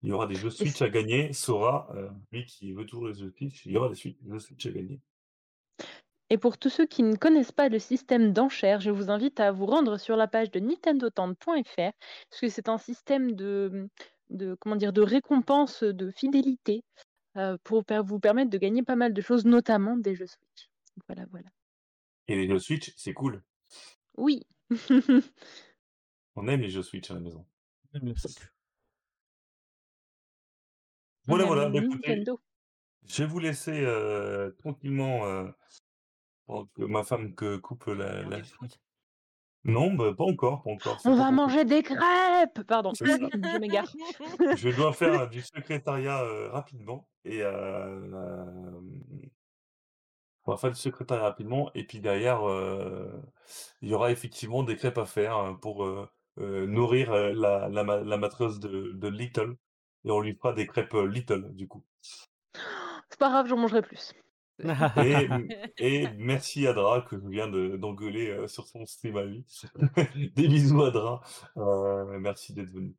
Il y aura des jeux Switch à gagner. Sora, euh, lui qui veut toujours les jeux Switch, il y aura des jeux Switch à gagner. Et pour tous ceux qui ne connaissent pas le système d'enchères, je vous invite à vous rendre sur la page de nintendotente.fr parce que c'est un système de, de comment dire de récompense de fidélité euh, pour per- vous permettre de gagner pas mal de choses, notamment des jeux Switch. Voilà, voilà. Et les jeux Switch, c'est cool. Oui. *laughs* On aime les jeux Switch à la maison. Le Switch. Voilà, voilà. bah, écoutez, Nintendo. je vais vous laisser euh, tranquillement euh, pendant que ma femme que coupe la. Non, bah, pas encore, pas encore. c'est On pas va encore. manger des crêpes Pardon, C'est ça. *laughs* je m'égare. *laughs* Je dois faire *laughs* du secrétariat euh, rapidement et euh, euh, on va faire du secrétariat rapidement et puis derrière euh, il y aura effectivement des crêpes à faire pour euh, euh, nourrir euh, la, la, ma- la maîtresse de, de Little et on lui fera des crêpes euh, Little du coup. C'est pas grave, j'en mangerai plus. Et, *laughs* et merci Adra que je viens de- d'engueuler euh, sur son stream à lui. *laughs* Des bisous Adra, Euh, merci d'être venu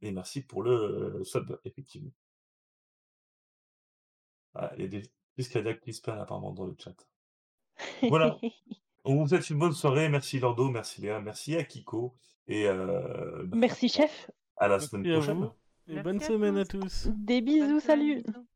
et merci pour le euh, sub effectivement. Ah, il y a des crises cardiaques qui se perdent apparemment dans le chat. Voilà. *laughs* On vous souhaite une bonne soirée. Merci Lordo, merci Léa, merci à Kiko. Et euh, bah, Merci chef. à la Merci semaine à prochaine. Et bonne semaine à tous. tous. Des Bonne bisous, semaine, salut. bisous.